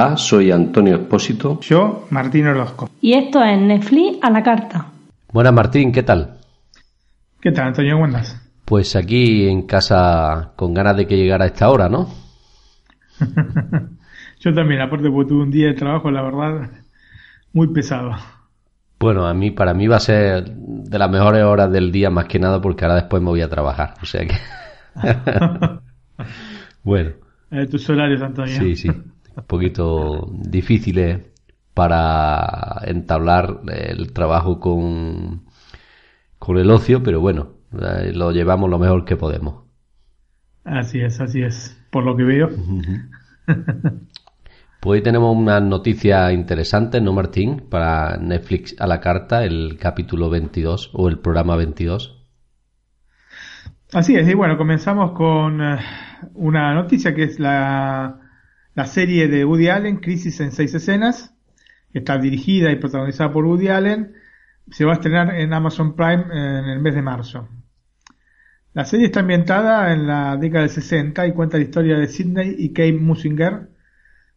Hola, soy Antonio Espósito. Yo, Martín Orozco. Y esto es Netflix a la carta. Buenas, Martín, ¿qué tal? ¿Qué tal, Antonio? ¿Cómo andas? Pues aquí en casa con ganas de que llegara esta hora, ¿no? Yo también, aparte porque tuve un día de trabajo, la verdad, muy pesado. Bueno, a mí, para mí va a ser de las mejores horas del día más que nada porque ahora después me voy a trabajar, o sea que... bueno. Eh, tus horarios, Antonio. Sí, sí. Un poquito difíciles para entablar el trabajo con, con el ocio, pero bueno, eh, lo llevamos lo mejor que podemos. Así es, así es, por lo que veo. Pues hoy tenemos una noticia interesante, ¿no, Martín? Para Netflix a la carta, el capítulo 22 o el programa 22. Así es, y bueno, comenzamos con eh, una noticia que es la, la serie de Woody Allen, Crisis en seis escenas, que está dirigida y protagonizada por Woody Allen, se va a estrenar en Amazon Prime en el mes de marzo. La serie está ambientada en la década del 60 y cuenta la historia de Sidney y Kate Musinger,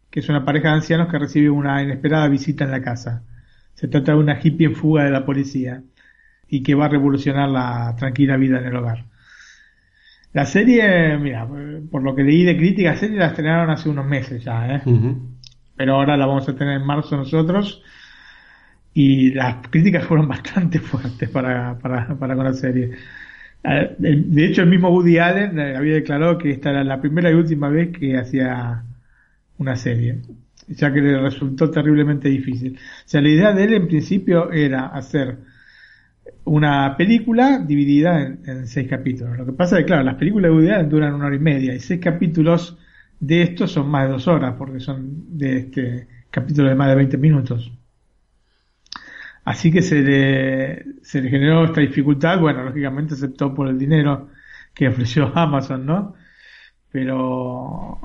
que es una pareja de ancianos que recibe una inesperada visita en la casa. Se trata de una hippie en fuga de la policía y que va a revolucionar la tranquila vida en el hogar. La serie, mira, por lo que leí de críticas, la serie la estrenaron hace unos meses ya, ¿eh? pero ahora la vamos a tener en marzo nosotros y las críticas fueron bastante fuertes para, para, para con la serie. De hecho, el mismo Woody Allen eh, había declarado que esta era la primera y última vez que hacía una serie, ya que le resultó terriblemente difícil. O sea, la idea de él en principio era hacer una película dividida en, seis capítulos. Lo que pasa es que, claro, las películas de Woody duran una hora y media y seis capítulos de estos son más de dos horas porque son de este capítulo de más de 20 minutos. Así que se le, se le generó esta dificultad. Bueno, lógicamente aceptó por el dinero que ofreció Amazon, ¿no? pero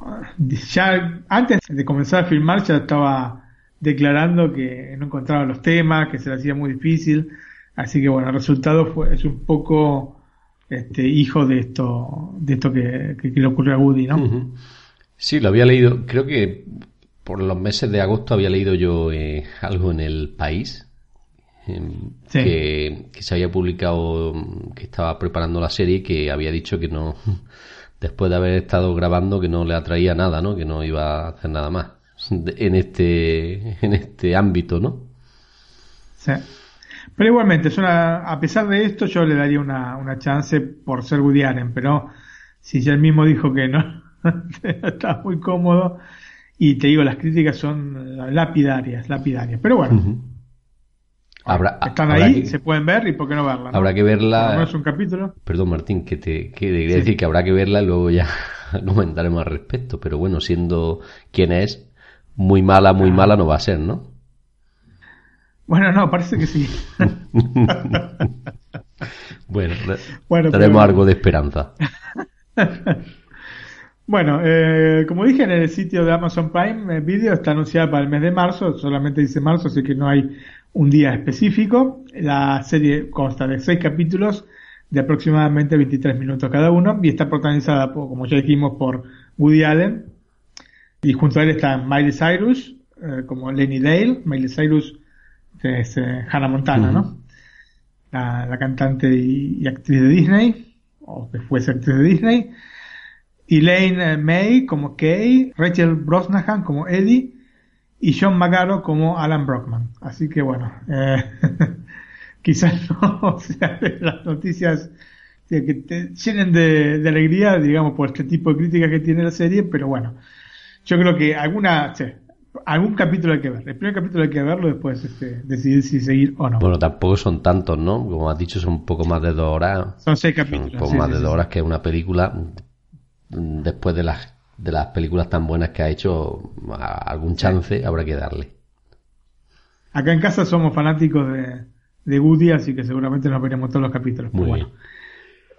ya antes de comenzar a filmar ya estaba declarando que no encontraba los temas, que se le hacía muy difícil, así que bueno, el resultado fue, es un poco este hijo de esto, de esto que, le ocurrió a Woody, ¿no? Sí, lo había leído, creo que por los meses de agosto había leído yo eh, algo en el país, em, que, que se había publicado, que estaba preparando la serie, que había dicho que no después de haber estado grabando que no le atraía nada, ¿no? Que no iba a hacer nada más en este, en este ámbito, ¿no? Sí. Pero igualmente, es una, a pesar de esto, yo le daría una, una chance por ser Woody pero si ya él mismo dijo que no, está muy cómodo, y te digo, las críticas son lapidarias, lapidarias. Pero bueno, están ahí, se pueden ver y por qué no verla. Habrá que verla. Es un capítulo. Perdón, Martín, que te quería decir que habrá que verla y luego ya comentaremos al respecto. Pero bueno, siendo quien es, muy mala, muy mala no va a ser, ¿no? Bueno, no, parece que sí. bueno, tenemos algo de esperanza. Bueno, eh, como dije en el sitio de Amazon Prime Video está anunciada para el mes de marzo, solamente dice marzo, así que no hay un día específico. La serie consta de seis capítulos de aproximadamente 23 minutos cada uno y está protagonizada, por, como ya dijimos, por Woody Allen y junto a él está Miley Cyrus eh, como Lenny Dale. Miley Cyrus es eh, Hannah Montana, ¿no? La, cantante y, actriz de Disney, o que fue actriz de Disney. Elaine May como Kay, Rachel Brosnahan como Eddie y John Magaro como Alan Brockman. Así que bueno, eh, quizás no sea las noticias que te llenen de, alegría, digamos, por este tipo de críticas que tiene la serie, pero bueno, yo creo que alguna, algún capítulo hay que ver. El primer capítulo hay que verlo, después este, decidir si seguir o no. Bueno, tampoco son tantos, ¿no? Como has dicho, son un poco más de dos horas. Son seis capítulos. un poco más de dos horas que una película después de las de las películas tan buenas que ha hecho, algún chance habrá que darle. Acá en casa somos fanáticos de, de Woody, así que seguramente nos veremos todos los capítulos. Muy bueno,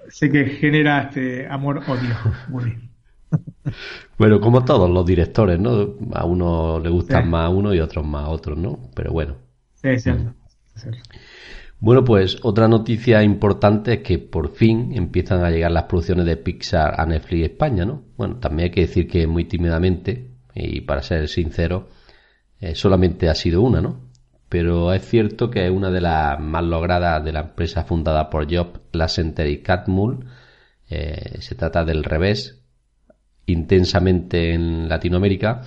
sé que genera este amor-odio, bueno, como todos los directores, ¿no? A uno le gustan más uno y otros más otros, ¿no? Pero bueno. Sí, es cierto. Bueno, pues otra noticia importante es que por fin empiezan a llegar las producciones de Pixar a Netflix España, ¿no? Bueno, también hay que decir que muy tímidamente, y para ser sincero, eh, solamente ha sido una, ¿no? Pero es cierto que es una de las más logradas de la empresa fundada por Job Lasseter y Catmull. Eh, se trata del revés, intensamente en Latinoamérica,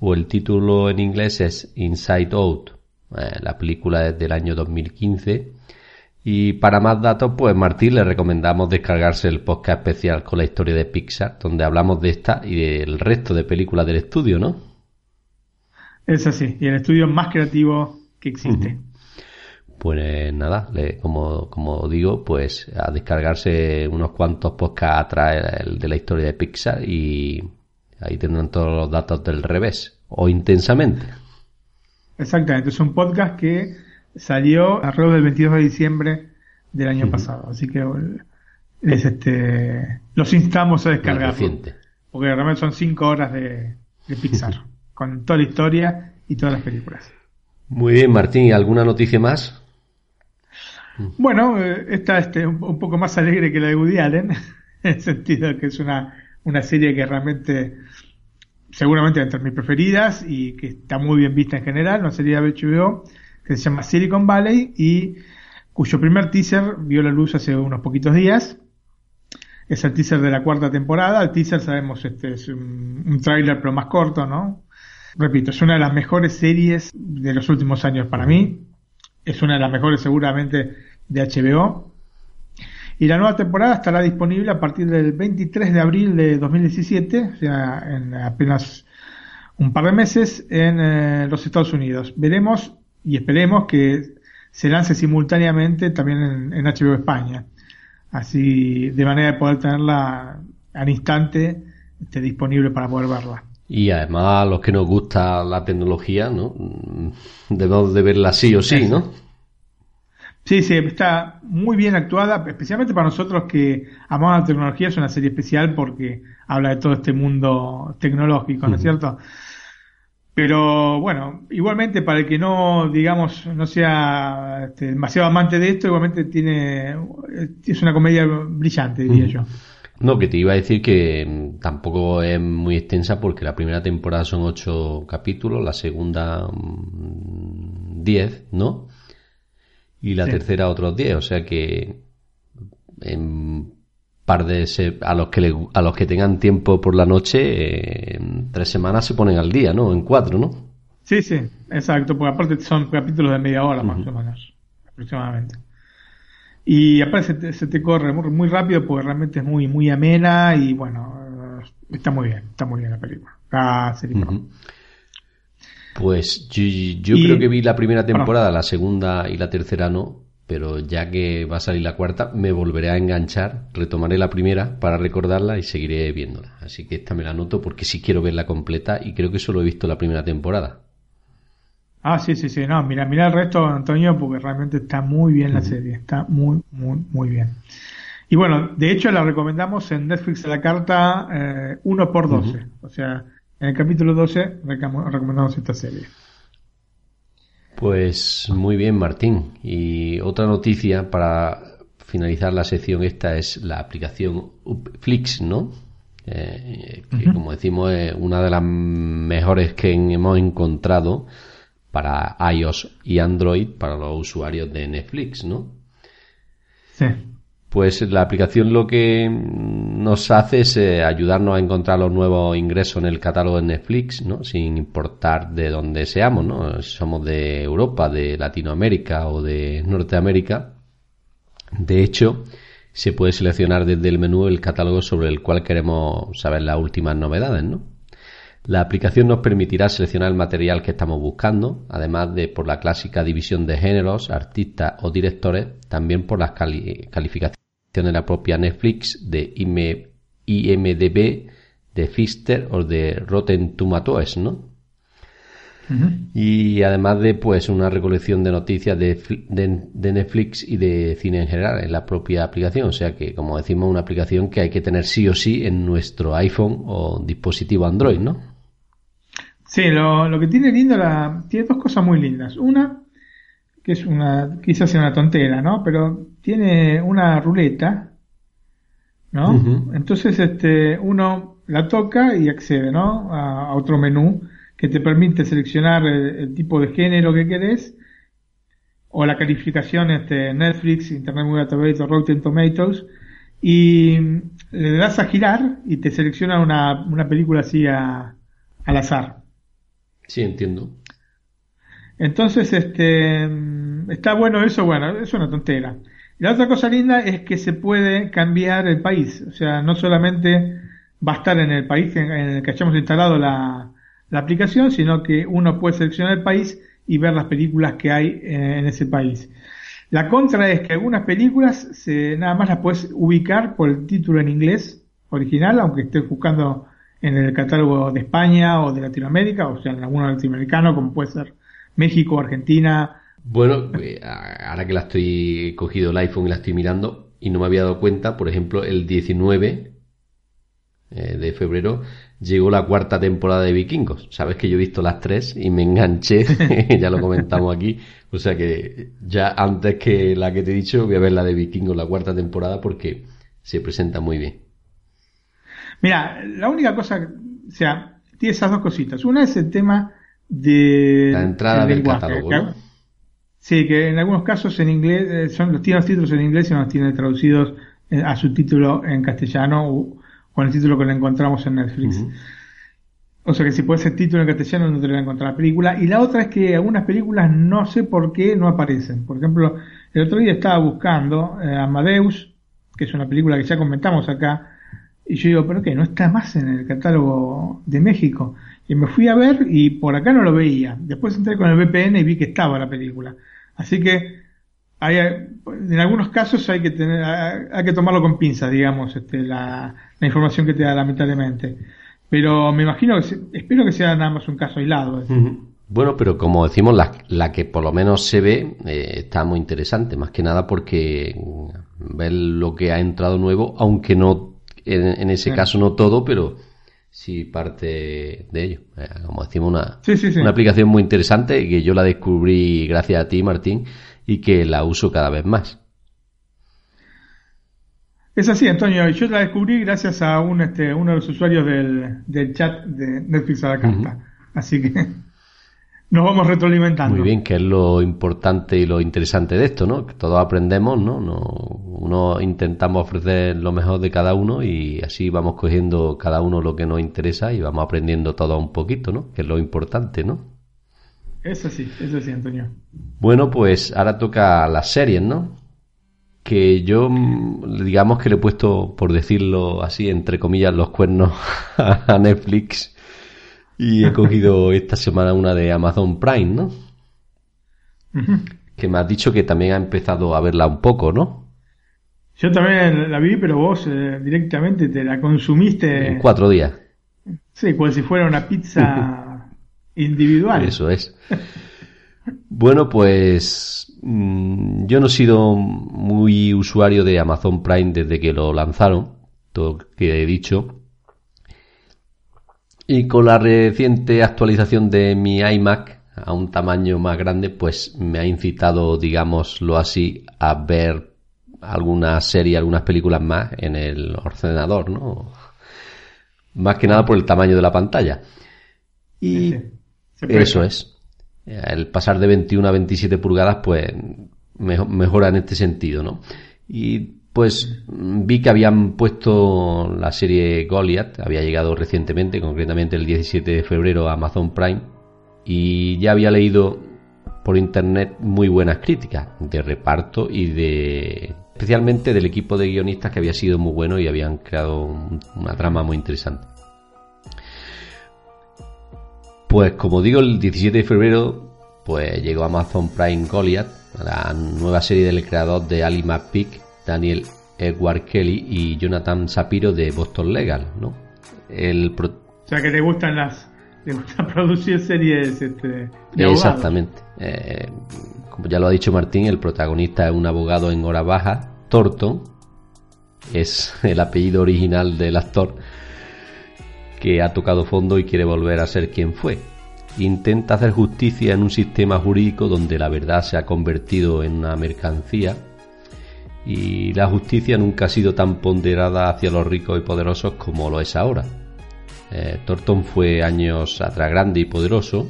o el título en inglés es Inside Out. Eh, la película es del año 2015. Y para más datos, pues Martín le recomendamos descargarse el podcast especial con la historia de Pixar, donde hablamos de esta y del resto de películas del estudio, ¿no? Es así, y el estudio más creativo que existe. Pues nada, como, como digo, pues a descargarse unos cuantos podcasts atrás el de la historia de Pixar y ahí tendrán todos los datos del revés o intensamente. Exactamente, es un podcast que salió alrededor del 22 de diciembre del año pasado, así que es este los instamos a descargarlo. Porque realmente son cinco horas de, de Pixar, con toda la historia y todas las películas. Muy bien, Martín, ¿y alguna noticia más? Bueno, eh, esta este, un, poco más alegre que la de Woody Allen, en el sentido que es una, una serie que realmente, seguramente entre mis preferidas y que está muy bien vista en general, una serie de HBO que se llama Silicon Valley y cuyo primer teaser vio la luz hace unos poquitos días. Es el teaser de la cuarta temporada. El teaser, sabemos, este es un, un tráiler pero más corto, ¿no? Repito, es una de las mejores series de los últimos años para mí. Es una de las mejores seguramente de HBO. Y la nueva temporada estará disponible a partir del 23 de abril de 2017, o sea, en apenas un par de meses en eh, los Estados Unidos. Veremos y esperemos que se lance simultáneamente también en, HBO España. Así, de manera de poder tenerla al instante este, disponible para poder verla. Y además los que nos gusta la tecnología, ¿no? Debemos de verla sí o sí, ¿no? Sí, sí, está muy bien actuada, especialmente para nosotros que amamos la tecnología, es una serie especial porque habla de todo este mundo tecnológico, ¿no es cierto? Pero bueno, igualmente para el que no, digamos, no sea este, demasiado amante de esto, igualmente tiene, es una comedia brillante, diría yo. No, que te iba a decir que mm, tampoco es muy extensa porque la primera temporada son ocho capítulos, la segunda mm, diez, ¿no? Y la tercera otros diez, o sea que en par de a los que a los que tengan tiempo por la noche en tres semanas se ponen al día, ¿no? En cuatro, ¿no? Sí, sí, exacto, porque aparte son capítulos de media hora más o menos, aproximadamente. Y aparte se te, corre muy, rápido porque realmente es muy, muy amena y bueno, está muy bien, está muy bien la película. Pues yo, creo que vi la primera temporada, la segunda y la tercera no, pero ya que va a salir la cuarta, me volveré a enganchar, retomaré la primera para recordarla y seguiré viéndola. Así que esta me la anoto porque sí quiero verla completa y creo que solo he visto la primera temporada. Ah, sí, sí, sí. No, mira, mira el resto, Antonio, porque realmente está muy bien la serie. Está muy, muy, muy bien. Y bueno, de hecho la recomendamos en Netflix a la carta eh, 1 por 12. O sea, en el capítulo 12 recomendamos esta serie. Pues muy bien, Martín. Y otra noticia para finalizar la sección esta es la aplicación Flix, ¿no? Eh, que como decimos es una de las mejores que hemos encontrado para iOS y Android para los usuarios de Netflix, ¿no? Sí. Pues la aplicación lo que nos hace es eh, ayudarnos a encontrar los nuevos ingresos en el catálogo de Netflix, ¿no? Sin importar de dónde seamos, ¿no? Si somos de Europa, de Latinoamérica o de Norteamérica. De hecho, se puede seleccionar desde el menú el catálogo sobre el cual queremos saber las últimas novedades, ¿no? La aplicación nos permitirá seleccionar el material que estamos buscando, además de por la clásica división de géneros, artistas o directores, también por las calificaciones de la propia Netflix, de IMDB, de Fister o de Rotten Tomatoes, ¿no? Y además de pues una recolección de noticias de, de, Netflix y de cine en general en la propia aplicación. O sea que, como decimos, una aplicación que hay que tener sí o sí en nuestro iPhone o dispositivo Android, ¿no? Sí, lo, lo que tiene lindo la, tiene dos cosas muy lindas. Una, que es una, quizás sea una tontera, ¿no? Pero tiene una ruleta, ¿no? Entonces, este, uno la toca y accede ¿no? a, otro menú que te permite seleccionar el, tipo de género que querés o la calificación este, Netflix, Internet Movie Database o Rotten Tomatoes y le das a girar y te selecciona una, una película así al azar. Sí, entiendo. Entonces, este, está bueno eso, bueno, es una tontera. la otra cosa linda es que se puede cambiar el país, o sea, no solamente va a estar en el país en el que hayamos instalado la, la aplicación, sino que uno puede seleccionar el país y ver las películas que hay eh, en ese país. La contra es que algunas películas se, nada más las puedes ubicar por el título en inglés original, aunque estés buscando en el catálogo de España o de Latinoamérica, o sea, en alguno latinoamericano, como puede ser México, Argentina. Bueno, eh, ahora que la estoy cogido el iPhone y la estoy mirando y no me había dado cuenta, por ejemplo, el 19 eh, de febrero llegó la cuarta temporada de Vikingos. Sabes que yo he visto las tres y me enganché, ya lo comentamos aquí. O sea que ya antes que la que te he dicho, voy a ver la de Vikingos, la cuarta temporada, porque se presenta muy bien. Mira, la única cosa, o sea, tiene esas dos cositas. Una es el tema de... La entrada del catálogo. Sí, que en algunos casos en inglés, eh, son, tiene los títulos en inglés y no los tiene traducidos eh, a su título en castellano con el título que le encontramos en Netflix. O sea que si puede ser título en castellano no te lo va a encontrar la película. Y la otra es que algunas películas no sé por qué no aparecen. Por ejemplo, el otro día estaba buscando eh, Amadeus, que es una película que ya comentamos acá, y yo digo, pero qué, no está más en el catálogo de México. Y me fui a ver y por acá no lo veía. Después entré con el VPN y vi que estaba la película. Así que hay, en algunos casos hay que tener, hay que tomarlo con pinzas, digamos, este, la, la información que te da lamentablemente. Pero me imagino que, espero que sea nada más un caso aislado. Bueno, pero como decimos, la, la, que por lo menos se ve eh, está muy interesante, más que nada porque ver lo que ha entrado nuevo, aunque no, en, ese caso no todo, pero sí parte de ello. Eh, como decimos, una, una aplicación muy interesante que yo la descubrí gracias a ti, Martín, y que la uso cada vez más. Es así, Antonio. Yo la descubrí gracias a un, este, uno de los usuarios del, del chat de Netflix a la carta. Así que nos vamos retroalimentando. Muy bien, que es lo importante y lo interesante de esto, ¿no? Que todos aprendemos, ¿no? no uno intentamos ofrecer lo mejor de cada uno y así vamos cogiendo cada uno lo que nos interesa y vamos aprendiendo todo un poquito, ¿no? Que es lo importante, ¿no? Eso sí, eso sí, Antonio. Bueno, pues ahora toca las series, ¿no? que yo, mm, digamos que le he puesto, por decirlo así, entre comillas, los cuernos a Netflix y he cogido esta semana una de Amazon Prime, ¿no? Que me has dicho que también ha empezado a verla un poco, ¿no? Yo también la vi, pero vos eh, directamente te la consumiste. En cuatro días. Sí, como si fuera una pizza individual. Eso es. Bueno, pues mm, yo no he sido muy usuario de Amazon Prime desde que lo lanzaron, todo que he dicho. Y con la reciente actualización de mi iMac a un tamaño más grande, pues me ha incitado, digámoslo así, a ver alguna serie, algunas películas más en el ordenador, ¿no? Más que nada por el tamaño de la pantalla. Y eso es. El pasar de 21 a 27 pulgadas, pues mejora en este sentido, ¿no? Y pues vi que habían puesto la serie Goliath, había llegado recientemente, concretamente el 17 de febrero a Amazon Prime, y ya había leído por internet muy buenas críticas de reparto y de especialmente del equipo de guionistas que había sido muy bueno y habían creado una trama muy interesante. Pues como digo, el 17 de febrero pues llegó Amazon Prime Goliath, la nueva serie del creador de Ali McPeak, Daniel Edward Kelly y Jonathan Sapiro de Boston Legal, ¿no? El O sea que te gustan las te gusta producir series este, Exactamente. Eh, como ya lo ha dicho Martín, el protagonista es un abogado en hora baja, Thornton, es el apellido original del actor que ha tocado fondo y quiere volver a ser quien fue. Intenta hacer justicia en un sistema jurídico donde la verdad se ha convertido en una mercancía y la justicia nunca ha sido tan ponderada hacia los ricos y poderosos como lo es ahora. Eh, Thornton fue años atrás grande y poderoso,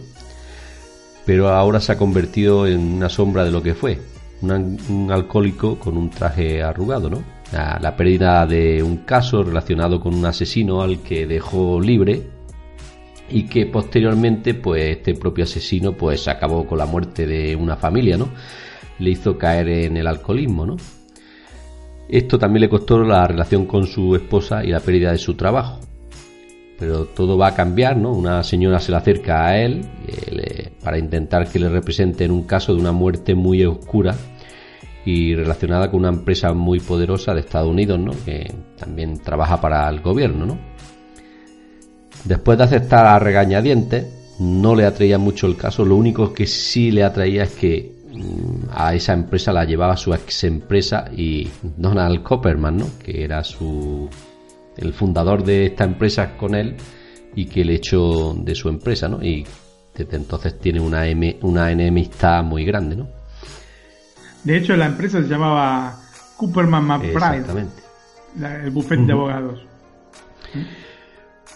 pero ahora se ha convertido en una sombra de lo que fue, un, alcohólico con un traje arrugado, ¿no? La, pérdida de un caso relacionado con un asesino al que dejó libre y que posteriormente pues este propio asesino pues acabó con la muerte de una familia, ¿no? Le hizo caer en el alcoholismo, ¿no? Esto también le costó la relación con su esposa y la pérdida de su trabajo. Pero todo va a cambiar, ¿no? Una señora se le acerca a él eh, para intentar que le represente en un caso de una muerte muy oscura y relacionada con una empresa muy poderosa de Estados Unidos, ¿no? que también trabaja para el gobierno. ¿no? Después de aceptar a regañadientes, no le atraía mucho el caso, lo único que sí le atraía es que a esa empresa la llevaba su ex empresa y Donald Copperman, ¿no? que era su el fundador de esta empresa con él y que le echó de su empresa, ¿no? Y desde entonces tiene una, una enemistad muy grande, ¿no? De hecho, la empresa se llamaba Cooperman McBride. Exactamente. el bufete de abogados.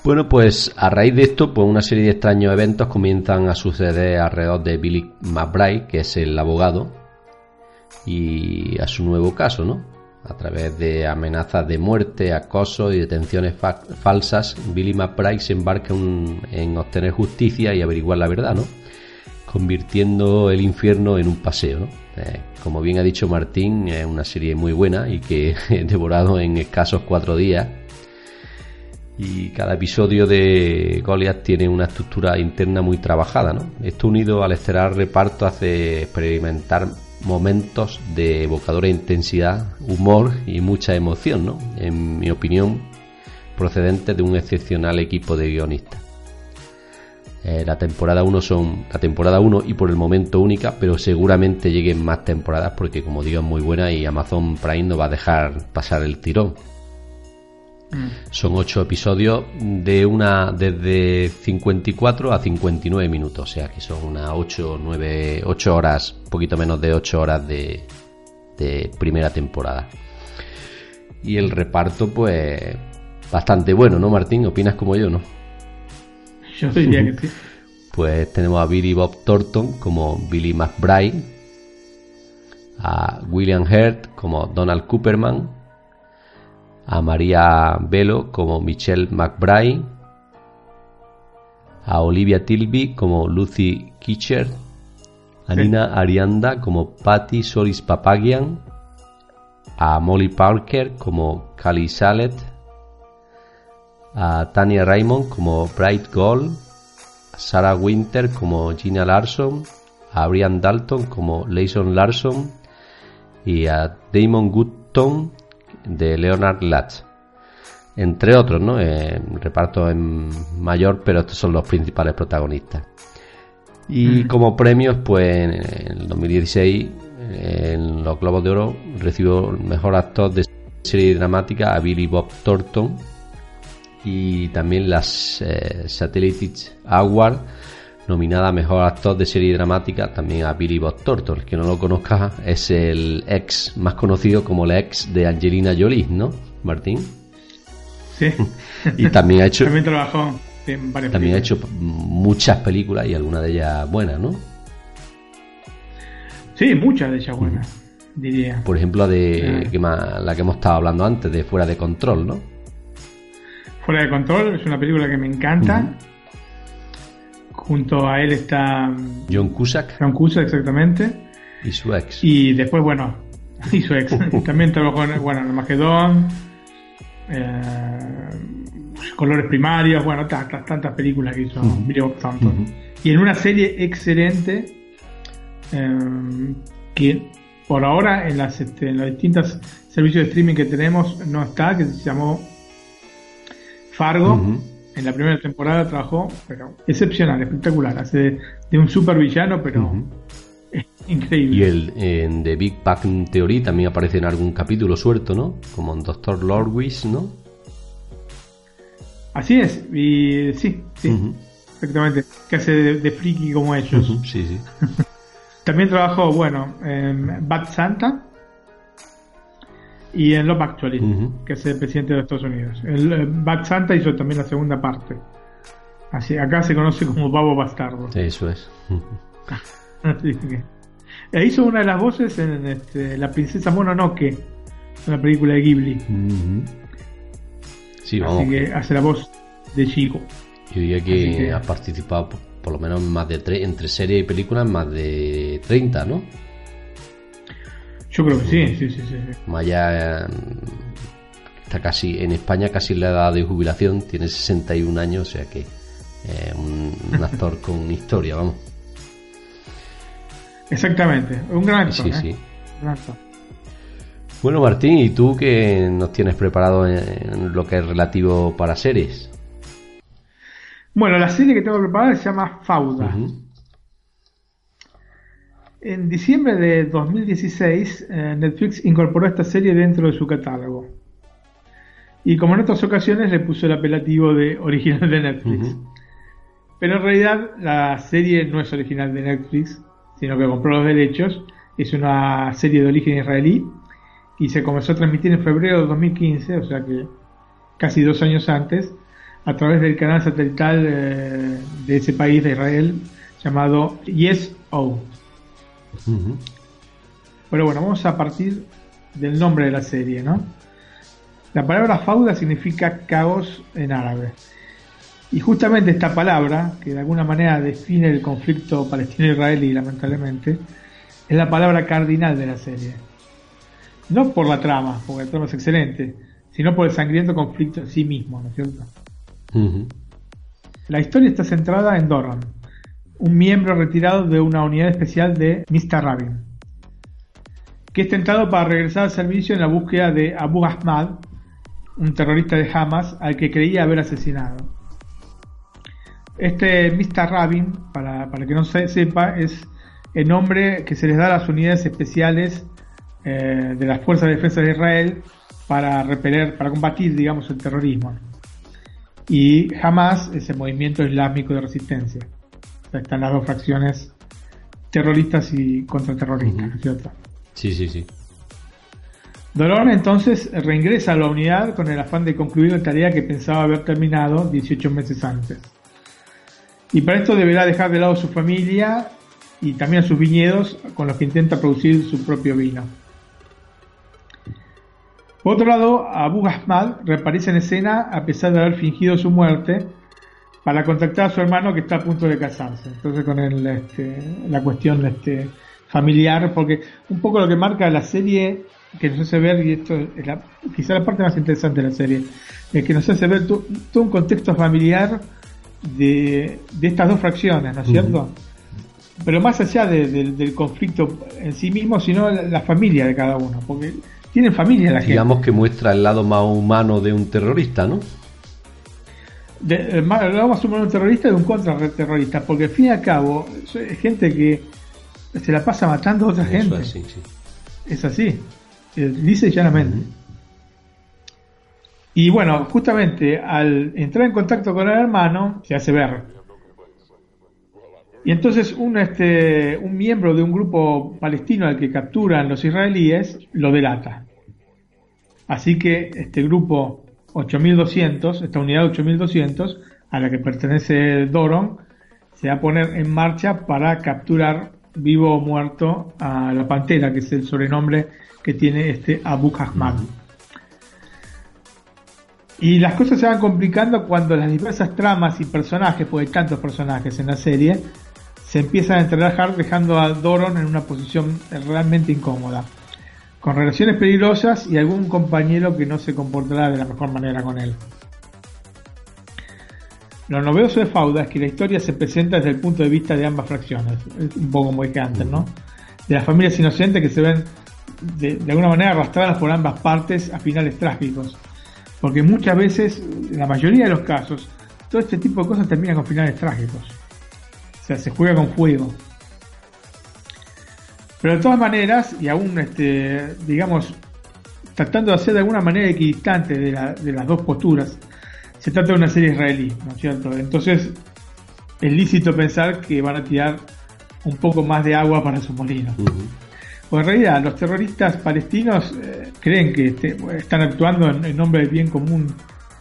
Bueno, pues a raíz de esto, pues una serie de extraños eventos comienzan a suceder alrededor de Billy McBride, que es el abogado, y a su nuevo caso, ¿no? A través de amenazas de muerte, acoso y detenciones falsas, Billy McBride se embarca en obtener justicia y averiguar la verdad, ¿no? Convirtiendo el infierno en un paseo, ¿no? Eh, como bien ha dicho Martín, es una serie muy buena y que he devorado en escasos cuatro días. Y cada episodio de Goliath tiene una estructura interna muy trabajada. ¿no? Esto unido al estelar reparto hace experimentar momentos de evocadora intensidad, humor y mucha emoción, ¿no? en mi opinión, procedente de un excepcional equipo de guionistas. Eh, la temporada 1 son la temporada 1 y por el momento única, pero seguramente lleguen más temporadas porque como digo es muy buena y Amazon Prime no va a dejar pasar el tirón. Mm. Son 8 episodios de una desde 54 a 59 minutos, o sea que son unas 8 9 8 horas, poquito menos de 8 horas de, de primera temporada. Y el reparto pues bastante bueno, ¿no, Martín? ¿Opinas como yo, no? Yo diría que sí. Pues tenemos a Billy Bob Thornton como Billy McBride, a William Hurt como Donald Cooperman, a María Velo como Michelle McBride, a Olivia Tilby como Lucy Kitcher, a Nina Arianda como Patty Solis Papagian, a Molly Parker como Cali Salet, a Tania Raymond como Bright Gold, a Sarah Winter como Gina Larson, a Brian Dalton como Layson Larson y a Damon Goodton de Leonard Latch. Entre otros, ¿no? Eh, reparto en mayor, pero estos son los principales protagonistas. Y como premios, pues en el 2016, en los Globos de Oro, recibió el mejor actor de serie dramática a Billy Bob Thornton y también las eh, Satellite Award nominada a Mejor Actor de Serie Dramática también a Billy Bob Thornton. El que no lo conozca es el ex, más conocido como el ex de Angelina Jolie, ¿no, Martín? Sí. y también ha hecho... también trabajó en varias También ha hecho muchas películas y algunas de ellas buenas, ¿no? Sí, muchas de ellas buenas, diría. Por ejemplo, de la que hemos estado hablando antes, de Fuera de Control, ¿no? Fuera de Control es una película que me encanta. Junto a él está. John Cusack. John Cusack, exactamente. Y su ex. Y después, bueno. Y su ex. También trabajó en, bueno, en Magedón. Eh, colores primarios. Bueno, tantas, tantas películas que hizo Y en una serie excelente. Eh, que por ahora en las, este, en los distintos servicios de streaming que tenemos no está, que se llamó Fargo, en la primera temporada trabajó, pero excepcional, espectacular. Hace de, un supervillano, pero increíble. Y el, en The Big Bang Theory también aparece en algún capítulo suelto, ¿no? Como en Doctor Lordwich, ¿no? Así es, y sí, sí, exactamente. Que hace de, friki como ellos. Sí, sí. también trabajó, bueno, en Bad Santa y en Love Actually, que es el presidente de Estados Unidos. El eh, Bad Santa hizo también la segunda parte. Así, acá se conoce como Babo Bastardo. Eso es. Así que, e hizo una de las voces en este, La Princesa Mononoke, una película de Ghibli. Sí, vamos. Así que hace la voz de Chico. Yo diría que, ha participado por, lo menos más de tres, entre serie y películas, más de 30, ¿no? Yo creo que sí, sí, sí. sí. Maya está casi, en España casi la edad de jubilación, tiene 61 años, o sea que eh, un, actor con historia, vamos. Exactamente, un gran actor. Sí, ¿eh? sí. Bueno, Martín, ¿y tú qué nos tienes preparado en, lo que es relativo para series? Bueno, la serie que tengo preparada se llama Fauda. En diciembre de 2016, eh, Netflix incorporó esta serie dentro de su catálogo. Y como en otras ocasiones, le puso el apelativo de original de Netflix. Pero en realidad la serie no es original de Netflix, sino que compró los derechos. Es una serie de origen israelí y se comenzó a transmitir en febrero de 2015, o sea que casi dos años antes, a través del canal satelital eh, de ese país de Israel llamado Pero bueno, vamos a partir del nombre de la serie, ¿no? La palabra fauda significa caos en árabe. Y justamente esta palabra, que de alguna manera define el conflicto palestino-israelí, lamentablemente, es la palabra cardinal de la serie. No por la trama, porque la trama es excelente, sino por el sangriento conflicto en sí mismo, ¿no es cierto? La historia está centrada en Doran, un miembro retirado de una unidad especial de Mr. Rabin, que es tentado para regresar al servicio en la búsqueda de Abu Ahmad, un terrorista de Hamas al que creía haber asesinado. Este Mr. Rabin, para, para que no se sepa, es el nombre que se les da a las unidades especiales eh, de las Fuerzas de Defensa de Israel para repeler, para combatir, digamos, el terrorismo. Y Hamas es el movimiento islámico de resistencia. Están las dos fracciones terroristas y contraterroristas, ¿cierto? Sí, sí, sí. Dolor entonces reingresa a la unidad con el afán de concluir la tarea que pensaba haber terminado 18 meses antes. Y para esto deberá dejar de lado su familia y también sus viñedos con los que intenta producir su propio vino. Por otro lado, Abu Ahmad reaparece en escena a pesar de haber fingido su muerte para contactar a su hermano que está a punto de casarse. Entonces con el, este, la cuestión este, familiar, porque un poco lo que marca la serie que nos hace ver, y esto es la, quizá la parte más interesante de la serie, es que nos hace ver todo un contexto familiar de, estas dos fracciones, ¿no es cierto? Pero más allá del conflicto en sí mismo, sino la, familia de cada uno, porque tienen familia la gente. Digamos que muestra el lado más humano de un terrorista, ¿no? De, más humano de un terrorista y de un contraterrorista, porque al fin y al cabo es gente que se la pasa matando a otra gente. Es así, es así, dice llanamente. Y bueno, justamente al entrar en contacto con el hermano, se hace ver. Y entonces un, este, un miembro de un grupo palestino al que capturan los israelíes lo delata. Así que este grupo 8200, esta unidad 8200, a la que pertenece Doron, se va a poner en marcha para capturar vivo o muerto a la pantera, que es el sobrenombre que tiene este Abu Ahmad. Y las cosas se van complicando cuando las diversas tramas y personajes, porque hay tantos personajes en la serie, se empiezan a entrelajar dejando a Doron en una posición realmente incómoda, con relaciones peligrosas y algún compañero que no se comportará de la mejor manera con él. Lo novedoso de Fauda es que la historia se presenta desde el punto de vista de ambas fracciones, un poco como dije antes, ¿no? De las familias inocentes que se ven de, de alguna manera arrastradas por ambas partes a finales trágicos porque muchas veces, en la mayoría de los casos, todo este tipo de cosas termina con finales trágicos. O sea, se juega con fuego. Pero de todas maneras, y aún, este, digamos, tratando de hacer de alguna manera equidistante de, las dos posturas, se trata de una serie israelí, ¿no es cierto? Entonces, es lícito pensar que van a tirar un poco más de agua para su molino. Pues en realidad los terroristas palestinos eh, creen que este, están actuando en, nombre del bien común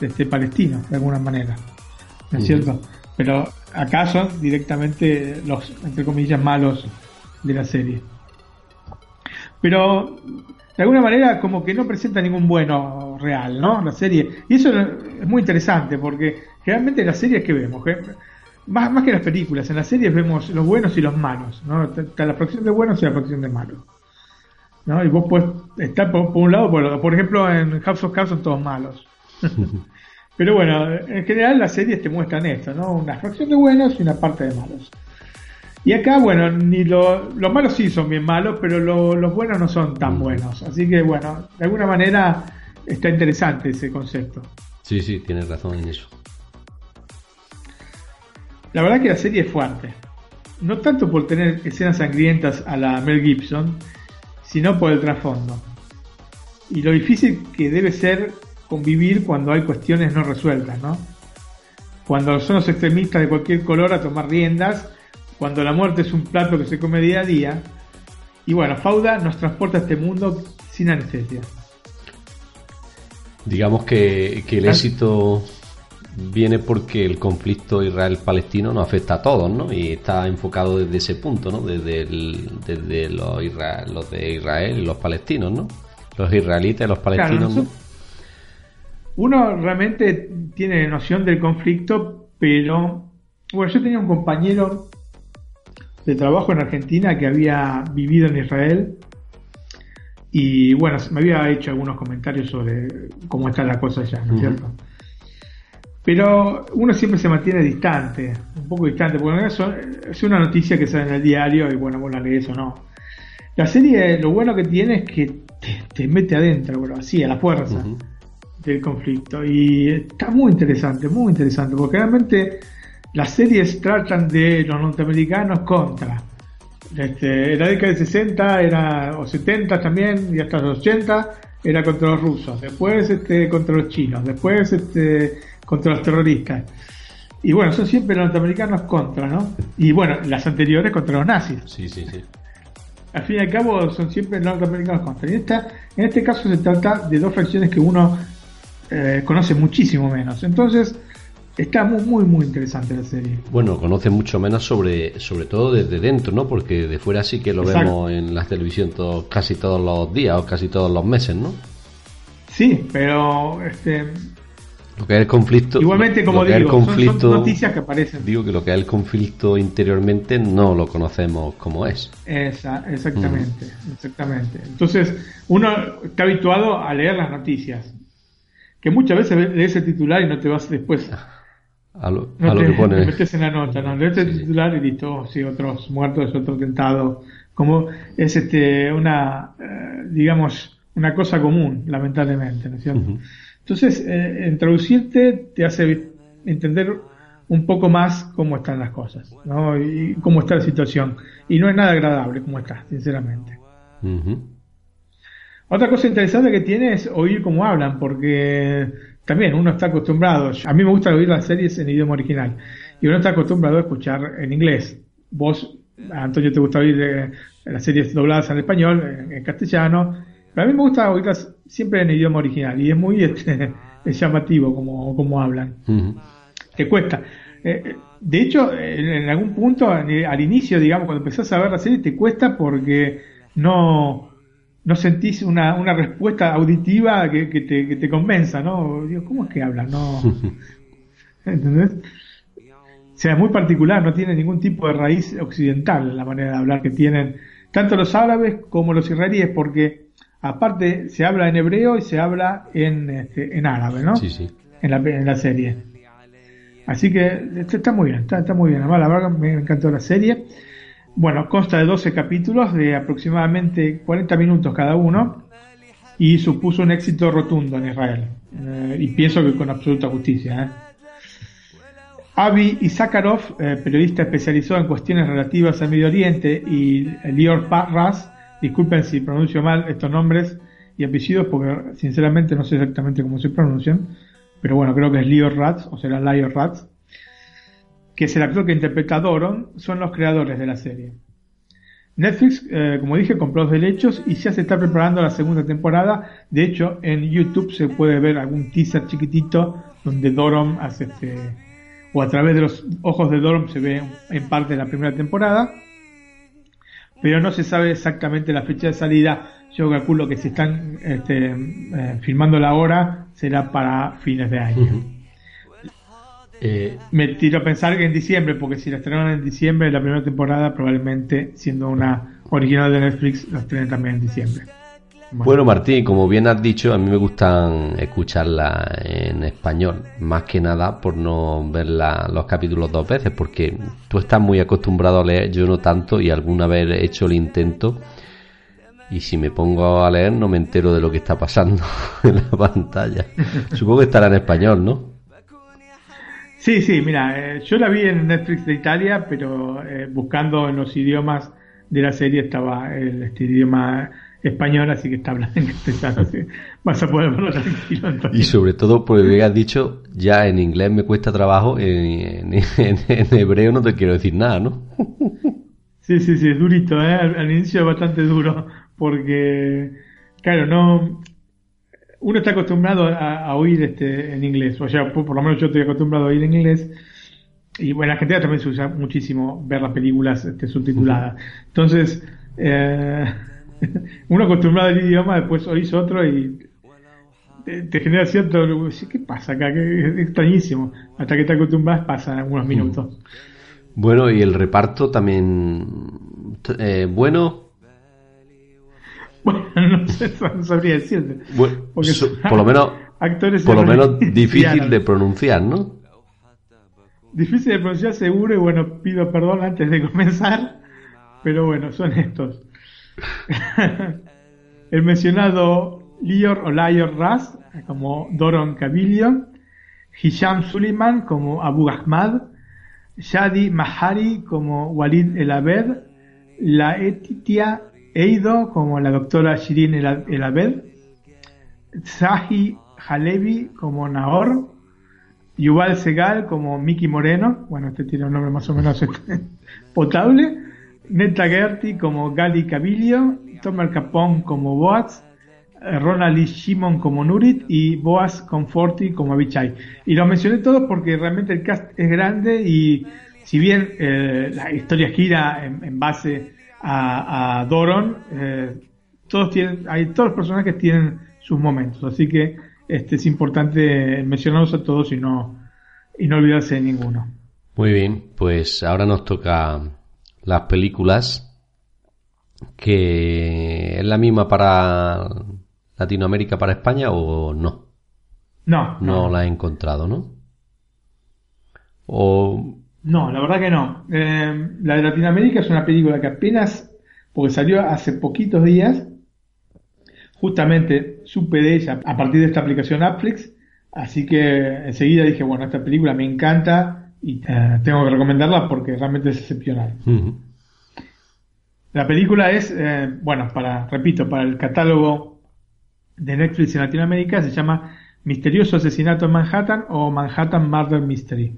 de este palestino, de alguna manera. ¿No es cierto? Pero acá son directamente los, entre comillas, malos de la serie. Pero de alguna manera como que no presenta ningún bueno real, ¿no? La serie. Y eso es muy interesante porque generalmente las series que vemos, más, más que las películas, en las series vemos los buenos y los malos, ¿no? Está la fracción de buenos y la fracción de malos. ¿no? Y vos puedes estar por, un lado, por, por, ejemplo en House of Cards son todos malos. Pero bueno, en general las series te muestran esto, ¿no? Una fracción de buenos y una parte de malos. Y acá, bueno, ni los malos sí son bien malos, pero los buenos no son tan buenos. Así que, bueno, de alguna manera está interesante ese concepto. Sí, sí, tienes razón en eso. La verdad que la serie es fuerte. No tanto por tener escenas sangrientas a la Mel Gibson, sino por el trasfondo. Y lo difícil que debe ser convivir cuando hay cuestiones no resueltas, ¿no? Cuando son los extremistas de cualquier color a tomar riendas cuando la muerte es un plato que se come día a día. Y bueno, Fauda nos transporta a este mundo sin anestesia. Digamos que, el éxito viene porque el conflicto Israel-Palestino nos afecta a todos, ¿no? Y está enfocado desde ese punto, ¿no? Desde, desde los, los, de Israel y los palestinos, ¿no? Los israelitas y los palestinos, Uno realmente tiene noción del conflicto, pero... Bueno, yo tenía un compañero de trabajo en Argentina que había vivido en Israel. Y bueno, me había hecho algunos comentarios sobre cómo está la cosa allá, ¿no es cierto? Pero uno siempre se mantiene distante, un poco distante, porque es una noticia que sale en el diario y bueno, vos la lees o no. La serie, lo bueno que tiene es que te, mete adentro, bro, así, a la fuerza del conflicto. Y está muy interesante, muy interesante, porque realmente las series tratan de los norteamericanos contra. Este, en la década de 60 era, o 70 también, y hasta los 80 era contra los rusos, después este, contra los chinos, después este, contra los terroristas. Y bueno, son siempre los norteamericanos contra, ¿no? Y bueno, las anteriores contra los nazis. Sí, sí, sí. Al fin y al cabo son siempre los norteamericanos contra. Y esta, en este caso se trata de dos fracciones que uno eh, conoce muchísimo menos. Entonces, Está muy, muy, muy interesante la serie. Bueno, conoce mucho menos sobre, sobre todo desde dentro, ¿no? Porque de fuera sí que lo vemos en la televisión casi todos los días o casi todos los meses, ¿no? Sí, pero este, lo que es el conflicto. Igualmente, como digo, conflicto, son, noticias que aparecen. Digo que lo que es el conflicto interiormente no lo conocemos como es. Esa, exactamente, exactamente. Entonces, uno está habituado a leer las noticias. Que muchas veces lees el titular y no te vas después a lo, que pone. metes en la nota, ¿no? Le este titular y listo, sí, otros muertos, otro tentado. Como es este una, eh, digamos, una cosa común, lamentablemente, ¿no es cierto? Entonces, eh, introducirte te hace entender un poco más cómo están las cosas, ¿no? Y cómo está la situación. Y no es nada agradable como está, sinceramente. Otra cosa interesante que tiene es oír cómo hablan, porque también uno está acostumbrado, a mí me gusta oír las series en idioma original, y uno está acostumbrado a escuchar en inglés. Vos, Antonio, te gusta oír eh, las series dobladas en español, en, castellano, pero a mí me gusta oírlas siempre en idioma original, y es muy este, llamativo como, como hablan. Te cuesta. Eh, eh, de hecho, en, algún punto, al inicio, digamos, cuando empezás a ver la serie, te cuesta porque no no sentís una, una respuesta auditiva que, que, te, que te convenza, ¿no? Digo, ¿cómo es que habla? No. ¿Entendés? O sea, es muy particular, no tiene ningún tipo de raíz occidental la manera de hablar que tienen tanto los árabes como los israelíes, porque aparte se habla en hebreo y se habla en, este, en árabe, ¿no? Sí, sí. En la, en la serie. Así que está muy bien, está, está muy bien. Además, la verdad me encantó la serie. Bueno, consta de 12 capítulos de aproximadamente 40 minutos cada uno y supuso un éxito rotundo en Israel. Eh, y pienso que con absoluta justicia. ¿eh? Avi Isakharov, eh, periodista especializado en cuestiones relativas al Medio Oriente, y Lior Ras, disculpen si pronuncio mal estos nombres y apellidos porque sinceramente no sé exactamente cómo se pronuncian, pero bueno, creo que es Lior Raz o será Lior Raz que es el actor que interpreta a Doron, son los creadores de la serie. Netflix, eh, como dije, compró los derechos y ya se está preparando la segunda temporada. De hecho, en YouTube se puede ver algún teaser chiquitito donde Doron hace este, o a través de los ojos de Dorm se ve en parte la primera temporada, pero no se sabe exactamente la fecha de salida. Yo calculo que si están este, eh, filmando la hora será para fines de año. Eh, Me tiro a pensar que en diciembre, porque si la estrenan en diciembre, la primera temporada, probablemente siendo una original de Netflix, la estrenen también en diciembre. Bueno. Martín, como bien has dicho, a mí me gustan escucharla en español, más que nada por no ver los capítulos dos veces, porque tú estás muy acostumbrado a leer, yo no tanto, y alguna vez he hecho el intento, y si me pongo a leer no me entero de lo que está pasando en la pantalla. Supongo que estará en español, ¿no? Sí, sí, mira, eh, yo la vi en Netflix de Italia, pero eh, buscando en los idiomas de la serie estaba el este idioma español, así que está hablando en castellano, así vas a poder verlo tranquilo. Y sobre todo, porque me has dicho, ya en inglés me cuesta trabajo, en, hebreo no te quiero decir nada, ¿no? sí, sí, sí, es durito, ¿eh? al inicio es bastante duro, porque, claro, no uno está acostumbrado a, oír este en inglés, o sea, por, lo menos yo estoy acostumbrado a oír en inglés. Y bueno, en Argentina también se usa muchísimo ver las películas este, subtituladas. Entonces, eh, uno acostumbrado al idioma, después oís otro y te, genera cierto. ¿Qué pasa acá? es extrañísimo. Hasta que te acostumbras pasan algunos minutos. Bueno, y el reparto también. Eh, bueno, bueno, no, sé, no sabría decirte. por lo menos, actores por lo menos difícil de pronunciar, ¿no? Difícil de pronunciar seguro y bueno, pido perdón antes de comenzar, pero bueno, son estos. El mencionado Lior o Lior Ras, como Doron Kabilio, Hisham Suleiman como Abu Ahmad, Shadi Mahari como Walid El Abed, la Etitia Eido como la doctora Shirin El Abed, Zahi Halevi como Nahor, Yuval Segal como Miki Moreno, bueno, este tiene un nombre más o menos este, potable, Neta Gerti como Gali Cabilio, Tomer Capón como Boaz, Ronald y Shimon como Nurit y Boaz Conforti como Abichai. Y los mencioné todos porque realmente el cast es grande y si bien eh, la historia gira en base a, Doron, eh, todos tienen, hay, todos los personajes tienen sus momentos, así que este es importante mencionarlos a todos y no, y no olvidarse de ninguno. Muy bien, pues ahora nos toca las películas que es la misma para Latinoamérica para España o no? No. No, la he encontrado, ¿no? O no, la verdad que no. Eh, la de Latinoamérica es una película que apenas, porque salió hace poquitos días, justamente supe de ella a partir de esta aplicación Netflix, así que enseguida dije, bueno, esta película me encanta y eh, tengo que recomendarla porque realmente es excepcional. La película es, eh, bueno, para, repito, para el catálogo de Netflix en Latinoamérica se llama Misterioso Asesinato en Manhattan o Manhattan Murder Mystery.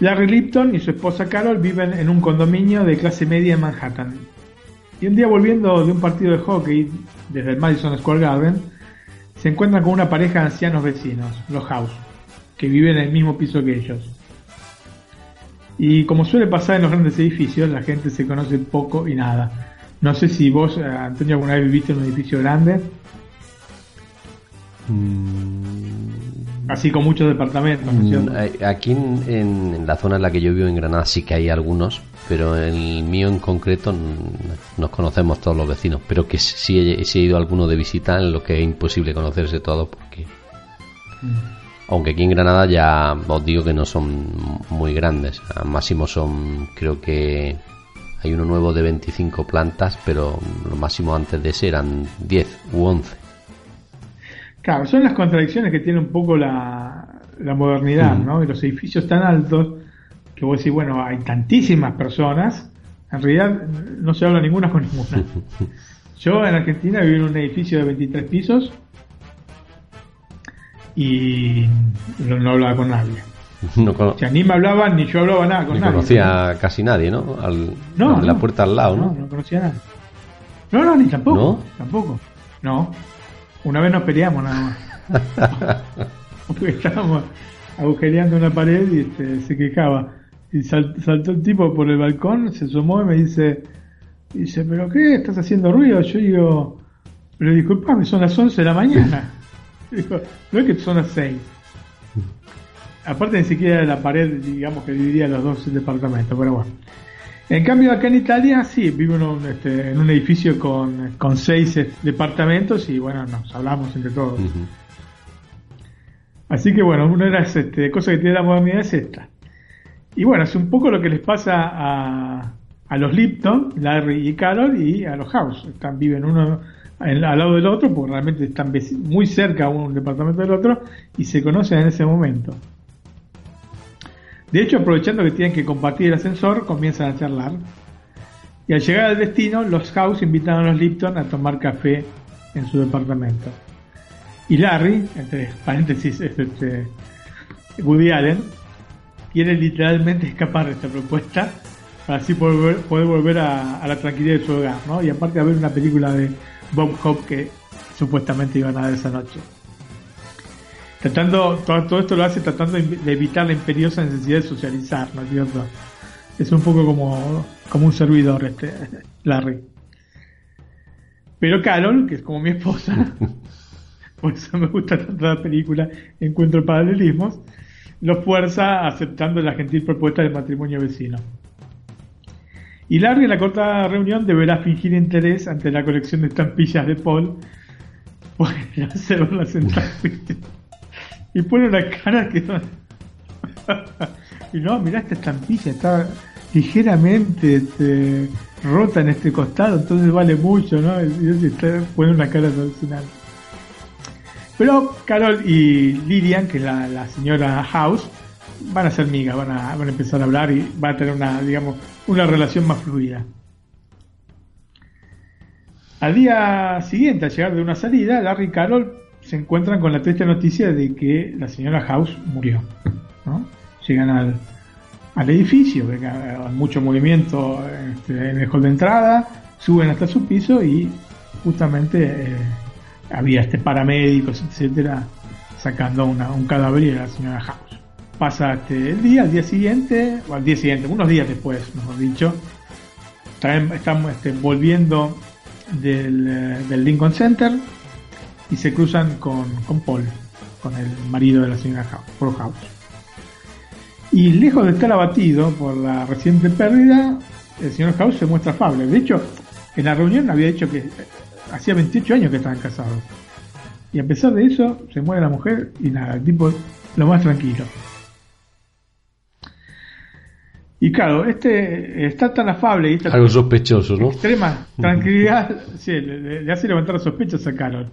Larry Lipton y su esposa Carol viven en un condominio de clase media en Manhattan. Y un día volviendo de un partido de hockey desde el Madison Square Garden, se encuentran con una pareja de ancianos vecinos, los House, que viven en el mismo piso que ellos. Y como suele pasar en los grandes edificios, la gente se conoce poco y nada. No sé si vos, eh, Antonio, alguna vez viviste en un edificio grande. Mm, Así con muchos departamentos. Mm, aquí en, la zona en la que yo vivo, en Granada, sí que hay algunos, pero el mío en concreto nos conocemos todos los vecinos. Pero que sí he, he ido a alguno de visita en lo que es imposible conocerse todos porque... Mm. Aunque aquí en Granada ya os digo que no son muy grandes. Al máximo son, creo que hay uno nuevo de 25 plantas, pero lo máximo antes de ese eran 10 u 11. Claro, son las contradicciones que tiene un poco la, la modernidad, ¿no? Y los edificios tan altos que vos decís, bueno, hay tantísimas personas, en realidad no se habla ninguna con ninguna. Yo en Argentina viví en un edificio de 23 pisos y no, hablaba con nadie. No o sea, ni me hablaban ni yo hablaba nada con ni nadie. conocía casi nadie, ¿no? Al, no, la puerta al lado, ¿no? No, no conocía a nadie. No, no, ni tampoco. ¿No? Tampoco. No. Una vez nos peleamos nada más. Porque estábamos agujereando una pared y este, se quejaba. Y saltó el tipo por el balcón, se asomó y me dice, dice, ¿pero qué? ¿Estás haciendo ruido? Yo digo, pero disculpame, son las 11 de la mañana. Digo, no es que son las 6. Aparte ni siquiera la pared, digamos, que dividía los dos departamentos, pero bueno. En cambio acá en Italia sí, vivo en un, este, en un edificio con, con seis eh, departamentos y bueno, nos hablamos entre todos. Así que bueno, una de las este, cosas que tiene la modernidad es esta. Y bueno, es un poco lo que les pasa a, a los Lipton, Larry y Carol, y a los House. Están, viven uno al lado del otro, porque realmente están muy cerca un departamento del otro, y se conocen en ese momento. De hecho, aprovechando que tienen que compartir el ascensor, comienzan a charlar. Y al llegar al destino, los House invitan a los Lipton a tomar café en su departamento. Y Larry, entre paréntesis, es este, Woody Allen, quiere literalmente escapar de esta propuesta para así poder, poder volver a, la tranquilidad de su hogar, ¿no? Y aparte a ver una película de Bob Hope que supuestamente iban a ver esa noche. Tratando, todo, esto lo hace tratando de evitar la imperiosa necesidad de socializar, ¿no es cierto? Es un poco como, como un servidor este Larry. Pero Carol, que es como mi esposa, por eso me gusta tanto la película, encuentro paralelismos, lo fuerza aceptando la gentil propuesta del matrimonio vecino. Y Larry en la corta reunión deberá fingir interés ante la colección de estampillas de Paul, porque hacerla y pone una cara que y no, mirá esta estampilla, está ligeramente este, rota en este costado, entonces vale mucho, ¿no? Y pone una cara tradicional. Pero Carol y Lilian, que es la, señora House, van a ser migas, van a, van a empezar a hablar y van a tener una, digamos, una relación más fluida. Al día siguiente, al llegar de una salida, Larry y Carol se encuentran con la triste noticia de que la señora House murió. Llegan al, al edificio, hay mucho movimiento este, en el hall de entrada, suben hasta su piso y justamente eh, había este paramédicos, etcétera, sacando un cadáver de la señora House. Pasa este, el día, al día siguiente, o al día siguiente, unos días después, mejor dicho, estamos este, volviendo del, eh, del, Lincoln Center y se cruzan con, con, Paul, con el marido de la señora House, Paul House. Y lejos de estar abatido por la reciente pérdida, el señor House se muestra afable. De hecho, en la reunión había dicho que hacía 28 años que estaban casados. Y a pesar de eso, se muere la mujer y nada, el tipo lo más tranquilo. Y claro, este está tan afable y está algo sospechoso, ¿no? Extrema tranquilidad, sí, le, hace levantar sospechas a Carol,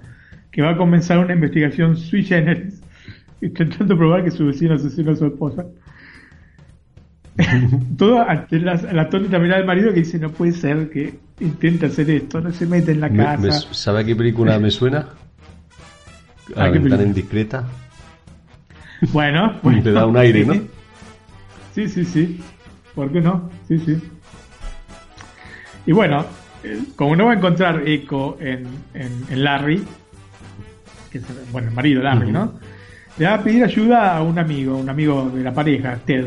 que va a comenzar una investigación sui generis, intentando probar que su vecino asesinó a su esposa. Todo ante la, la tónica mirada del marido que dice no puede ser que intenta hacer esto, no se mete en la casa. ¿Sabe a qué película me suena? A, qué tan indiscreta. Bueno, bueno. Te da un aire, ¿no? Sí, sí, sí. ¿Por qué no? Sí, sí. Y bueno, eh, como no va a encontrar eco en, en, Larry, que es, bueno, el marido Larry, ¿no? Le va a pedir ayuda a un amigo, un amigo de la pareja, Ted.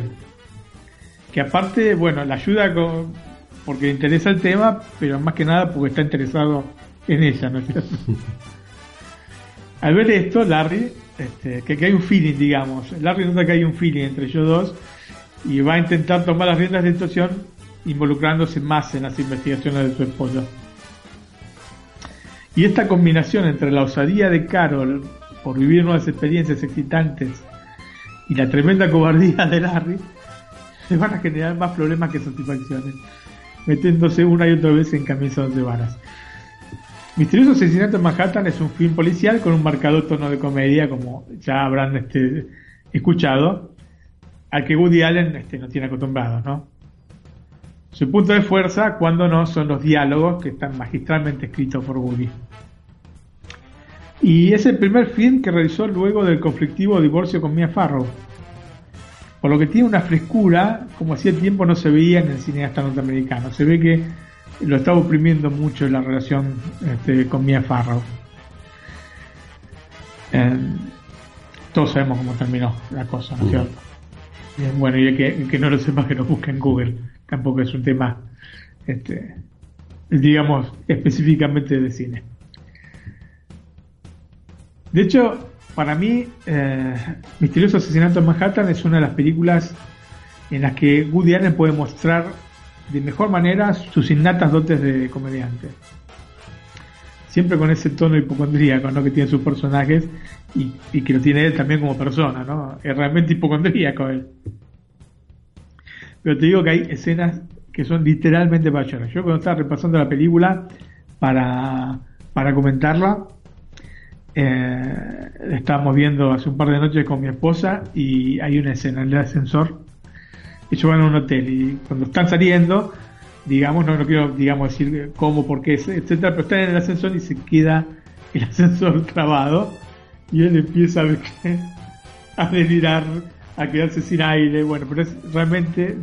Que aparte, bueno, la ayuda con, porque le interesa el tema, pero más que nada porque está interesado en ella, ¿no es cierto? Al ver esto, Larry, este, que, hay un feeling, digamos, Larry nota que hay un feeling entre ellos dos y va a intentar tomar las riendas de la situación involucrándose más en las investigaciones de su esposa. Y esta combinación entre la osadía de Carol por vivir nuevas experiencias excitantes y la tremenda cobardía de Larry le van a generar más problemas que satisfacciones, metiéndose una y otra vez en camisas de varas. Misterioso Asesinato en Manhattan es un film policial con un marcado tono de comedia, como ya habrán este, escuchado, al que Woody Allen este, no tiene acostumbrado, ¿no? Su punto de fuerza, cuando no, son los diálogos que están magistralmente escritos por Woody. Y es el primer film que realizó luego del conflictivo divorcio con Mia Farrow. Por lo que tiene una frescura, como hacía tiempo no se veía en el cineasta norteamericano. Se ve que lo estaba oprimiendo mucho la relación este, con Mia Farrow. Eh, todos sabemos cómo terminó la cosa, ¿no es cierto? bueno, y que, que no lo sepa que lo busque en Google. Tampoco es un tema, este, digamos, específicamente de cine. De hecho, para mí, eh, Misterioso Asesinato en Manhattan es una de las películas en las que Woody Allen puede mostrar de mejor manera sus innatas dotes de comediante. Siempre con ese tono hipocondríaco ¿no? que tiene sus personajes y, que lo tiene él también como persona, ¿no? Es realmente hipocondríaco él. Pero te digo que hay escenas que son literalmente para llorar. Yo cuando estaba repasando la película para, para comentarla, eh, estábamos viendo hace un par de noches con mi esposa y hay una escena en el ascensor ellos van a un hotel y cuando están saliendo, digamos, no, no quiero digamos decir cómo, por qué, etcétera, pero están en el ascensor y se queda el ascensor trabado y él empieza a, a delirar, a quedarse sin aire, bueno, pero es realmente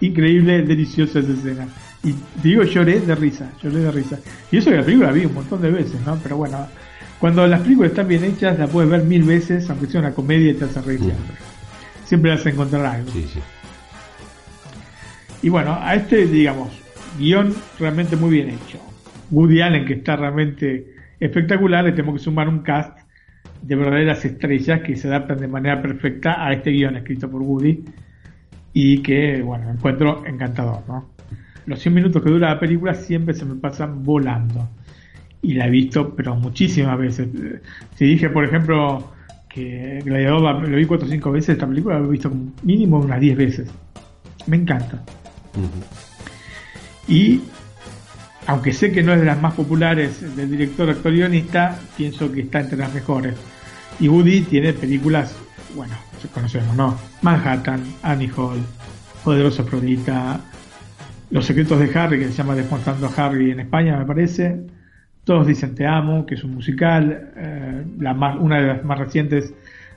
increíble, deliciosa esa escena. Y digo, lloré de risa, lloré de risa. Y eso que la película la vi un montón de veces, ¿no? Pero bueno, cuando las películas están bien hechas, la puedes ver mil veces, aunque sea una comedia y te hace reír siempre. Siempre vas a encontrar algo. Sí, sí. Y bueno, a este, digamos, guion realmente muy bien hecho. Woody Allen, que está realmente espectacular, le tengo que sumar un cast de verdaderas estrellas que se adaptan de manera perfecta a este guion escrito por Woody y que, bueno, encuentro encantador, ¿no? Los 100 minutos que dura la película siempre se me pasan volando. Y la he visto, pero muchísimas veces. Si dije, por ejemplo, que Gladiador lo vi 4 o 5 veces, esta película la he visto mínimo unas 10 veces. Me encanta. Y aunque sé que no es de las más populares del director actor guionista, pienso que está entre las mejores. Y Woody tiene películas, bueno, conocemos, ¿no? Manhattan, Annie Hall, Poderoso Afrodita, Los secretos de Harry, que se llama Desmontando a Harry en España, me parece. Todos dicen Te amo, que es un musical. Eh, la más, una de las más recientes,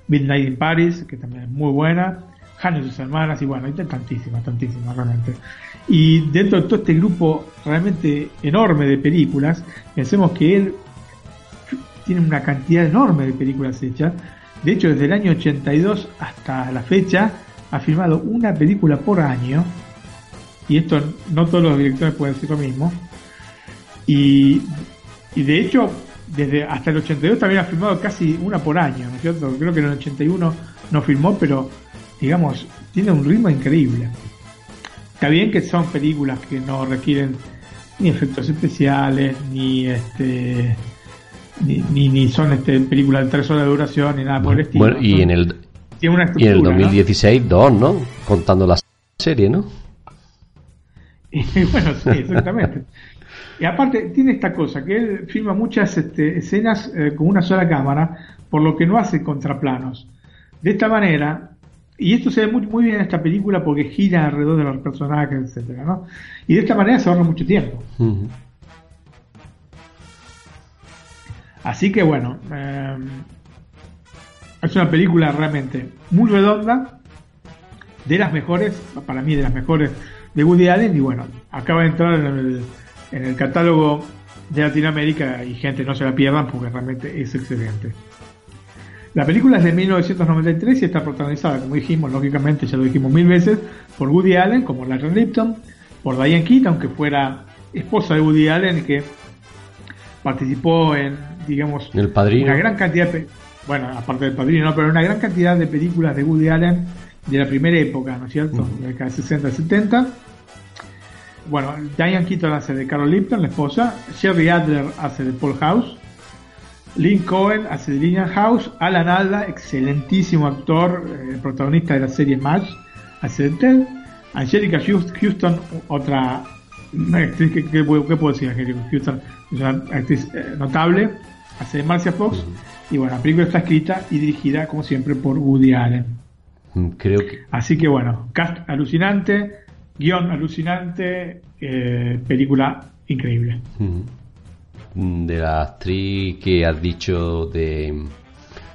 Midnight in Paris, que también es muy buena. Hannah y sus hermanas, y bueno, hay tantísimas, tantísimas realmente. Y dentro de todo este grupo realmente enorme de películas, pensemos que él tiene una cantidad enorme de películas hechas. De hecho, desde el año 82 hasta la fecha, ha filmado una película por año. Y esto no todos los directores pueden decir lo mismo. Y, y de hecho, desde hasta el 82 también ha filmado casi una por año, ¿no es cierto? Creo que en el 81 no filmó, pero digamos, tiene un ritmo increíble. Está bien que son películas que no requieren ni efectos especiales, ni este ni, ni, son este, películas de tres horas de duración, ni nada por el estilo. Bueno, y en el, y en el 2016, dos, ¿no? Contando la serie, ¿no? bueno, sí, exactamente. y aparte, tiene esta cosa, que él filma muchas este, escenas eh, con una sola cámara, por lo que no hace contraplanos. De esta manera, y esto se ve muy, muy bien en esta película porque gira alrededor de los personajes, etcétera, ¿no? Y de esta manera se ahorra mucho tiempo. Así que bueno, eh, es una película realmente muy redonda, de las mejores, para mí de las mejores de Woody Allen, y bueno, acaba de entrar en el, en el catálogo de Latinoamérica y gente no se la pierdan porque realmente es excelente. La película es de 1993 y está protagonizada, como dijimos, lógicamente, ya lo dijimos mil veces, por Woody Allen, como Larry Lipton, por Diane Keaton, aunque fuera esposa de Woody Allen, que participó en, digamos, el padrino. una gran cantidad de, bueno, aparte del padrino, no, pero una gran cantidad de películas de Woody Allen de la primera época, ¿no es cierto? De la década de 60 70. Bueno, Diane Keaton hace de Carol Lipton, la esposa, Sherry Adler hace de Paul House, Lynn Cohen hace de Lillian House, Alan Alda, excelentísimo actor, eh, protagonista de la serie Match, hace de Ted, Angelica Houston, otra actriz, ¿qué, qué, puedo decir? Houston es una actriz eh, notable, hace de Marcia Fox, y bueno, la película está escrita y dirigida, como siempre, por Woody Allen. Mm, creo que... Así que bueno, cast alucinante, guion alucinante, eh, película increíble. De la actriz que has dicho de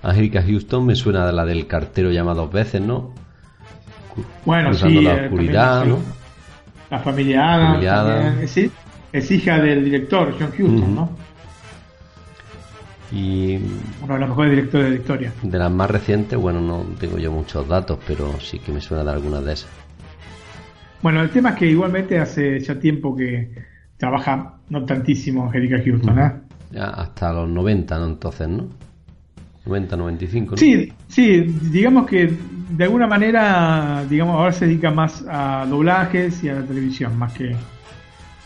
Angélica Houston, me suena de la del cartero llamado dos veces, ¿no? Bueno, sí. la eh, oscuridad, ¿no? La familia Adams. Es, hija del director, John Huston, ¿no? Y uno de los mejores directores de la historia. De las más recientes, bueno, no tengo yo muchos datos, pero sí que me suena de algunas de esas. Bueno, el tema es que igualmente hace ya tiempo que trabaja no tantísimo Angélica Houston, ¿eh? Ya hasta los 90, ¿no? Entonces, ¿no? 90, 95. ¿no? Sí, sí, digamos que de alguna manera, digamos, ahora se dedica más a doblajes y a la televisión, más que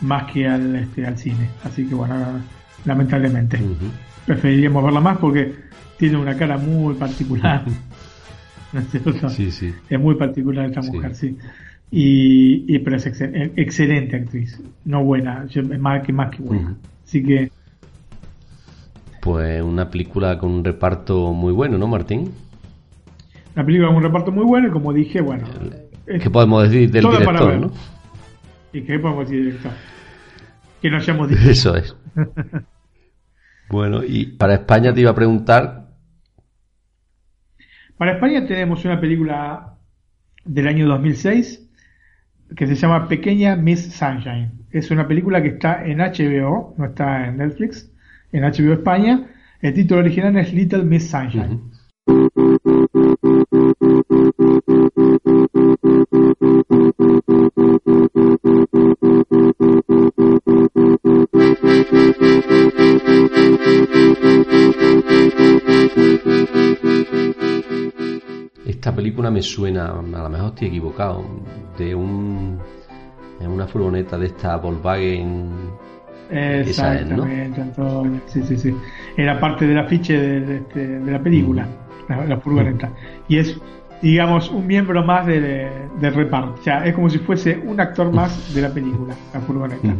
más que al, este, al cine. Así que bueno, lamentablemente. Preferiríamos verla más porque tiene una cara muy particular. Sí, sí. Es muy particular esta mujer, sí. Y, pero es excelente actriz, no buena, más que más que buena. Así que pues una película con un reparto muy bueno, ¿no, Martín? Una película con un reparto muy bueno y como dije, bueno... ¿Qué podemos decir del director, no? ¿Y qué podemos decir del director? Que no hayamos dicho. Eso es. bueno, y para España te iba a preguntar... Para España tenemos una película del año 2006 que se llama Pequeña Miss Sunshine. Es una película que está en HBO, no está en Netflix en HBO España. El título original es Little Miss Sunshine. Esta película me suena, a lo mejor estoy equivocado, de un una furgoneta de esta Volkswagen Exactamente, Antonio. Sí, sí, sí. Era parte del afiche de, este, de, la película, la, la furgoneta. Y es, digamos, un miembro más del reparto. O sea, es como si fuese un actor más de la película, la furgoneta.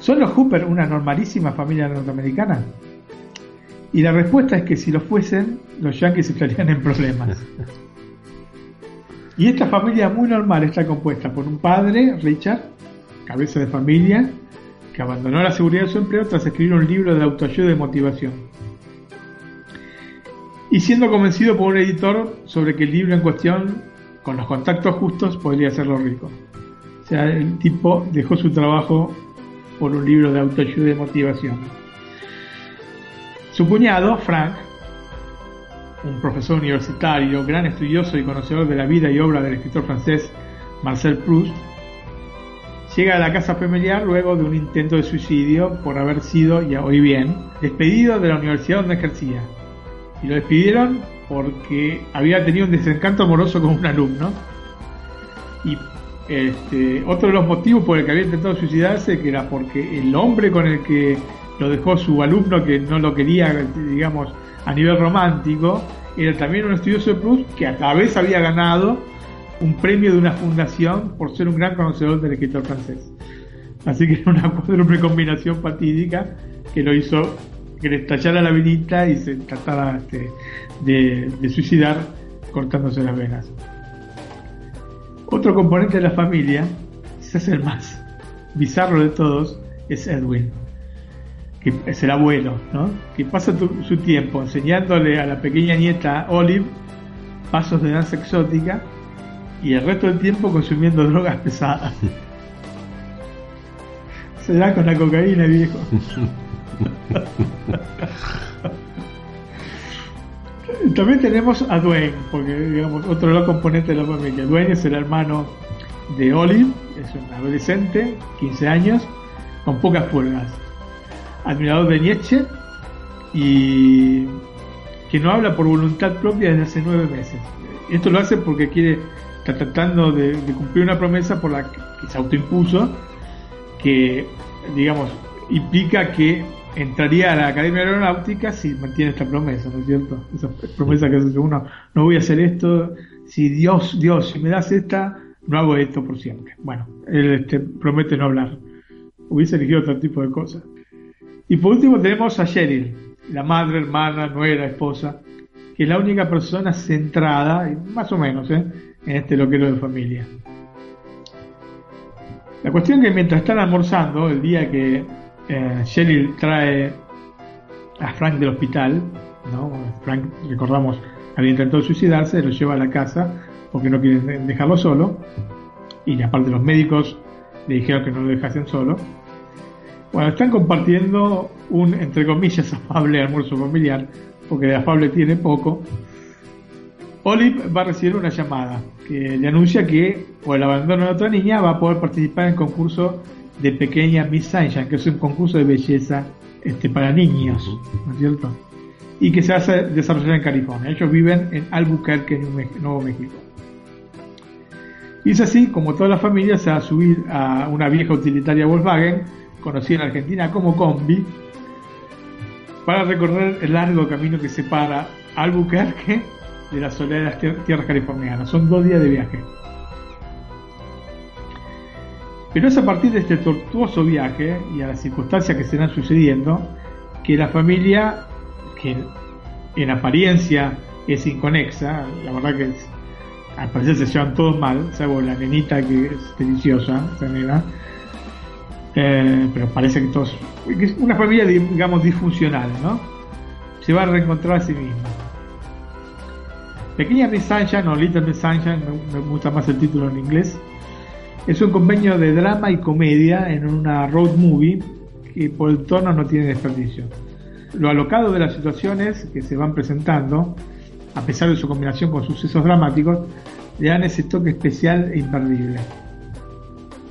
¿Son los Hooper una normalísima familia norteamericana? Y la respuesta es que si lo fuesen, los Yankees estarían en problemas. Y esta familia muy normal está compuesta por un padre, Richard, cabeza de familia, que abandonó la seguridad de su empleo tras escribir un libro de autoayuda y motivación. Y siendo convencido por un editor sobre que el libro en cuestión, con los contactos justos, podría hacerlo rico. O sea, el tipo dejó su trabajo por un libro de autoayuda y motivación. Su cuñado, Frank, un profesor universitario, gran estudioso y conocedor de la vida y obra del escritor francés Marcel Proust, llega a la casa familiar luego de un intento de suicidio por haber sido, ya hoy bien, despedido de la universidad donde ejercía. Y lo despidieron porque había tenido un desencanto amoroso con un alumno. Y este, otro de los motivos por el que había intentado suicidarse que era porque el hombre con el que lo dejó su alumno que no lo quería, digamos, a nivel romántico, era también un estudioso de Plus que a la vez había ganado un premio de una fundación por ser un gran conocedor del escritor francés. Así que era una cuádruple combinación fatídica que lo hizo que le estallara la venita y se tratara este, de, suicidar cortándose las venas. Otro componente de la familia, quizás el más bizarro de todos, es Edwin, que es el abuelo, ¿no? que pasa su tiempo enseñándole a la pequeña nieta Olive pasos de danza exótica y el resto del tiempo consumiendo drogas pesadas. Se da con la cocaína, viejo. También tenemos a Dwayne, porque digamos, otro de los componentes de la familia. Dwayne es el hermano de Olive, es un adolescente, 15 años, con pocas pulgas. Admirador de Nietzsche y que no habla por voluntad propia desde hace nueve meses. Esto lo hace porque quiere está tratando de, cumplir una promesa por la que, se autoimpuso, que, digamos, implica que entraría a la Academia Aeronáutica si mantiene esta promesa, ¿no es cierto? Esa promesa que hace uno, no voy a hacer esto, si Dios, Dios, si me das esta, no hago esto por siempre. Bueno, él este, promete no hablar. Hubiese elegido otro tipo de cosas. Y por último tenemos a Cheryl, la madre, hermana, nuera, esposa, que es la única persona centrada, más o menos, ¿eh? En este loquero de familia. La cuestión es que mientras están almorzando, el día que eh, Cheryl trae a Frank del hospital, ¿no? Frank, recordamos, había intentado suicidarse, lo lleva a la casa porque no quieren dejarlo solo, y aparte los médicos le dijeron que no lo dejasen solo. Bueno, están compartiendo un, entre comillas, afable almuerzo familiar, porque de afable tiene poco. Olive va a recibir una llamada que le anuncia que, por el abandono de otra niña, va a poder participar en el concurso de Pequeña Miss Sunshine, que es un concurso de belleza este, para niños, ¿no es cierto? Y que se a desarrollar en California. Ellos viven en Albuquerque, Nuevo México. Y es así como toda la familia se va a subir a una vieja utilitaria Volkswagen, conocida en Argentina como Combi, para recorrer el largo camino que separa Albuquerque de las soleadas tierras californianas. Son dos días de viaje. Pero es a partir de este tortuoso viaje y a las circunstancias que se van sucediendo que la familia, que en apariencia es inconexa, la verdad que al parecer se llevan todos mal, salvo la nenita que es deliciosa, esa nena, eh, pero parece que todos, es una familia digamos disfuncional, ¿no? Se va a reencontrar a sí misma. Pequeña Miss Sunshine o Little Miss Sunshine, me gusta más el título en inglés, es un convenio de drama y comedia en una road movie que por el tono no tiene desperdicio. Lo alocado de las situaciones que se van presentando, a pesar de su combinación con sucesos dramáticos, le dan ese toque especial e imperdible.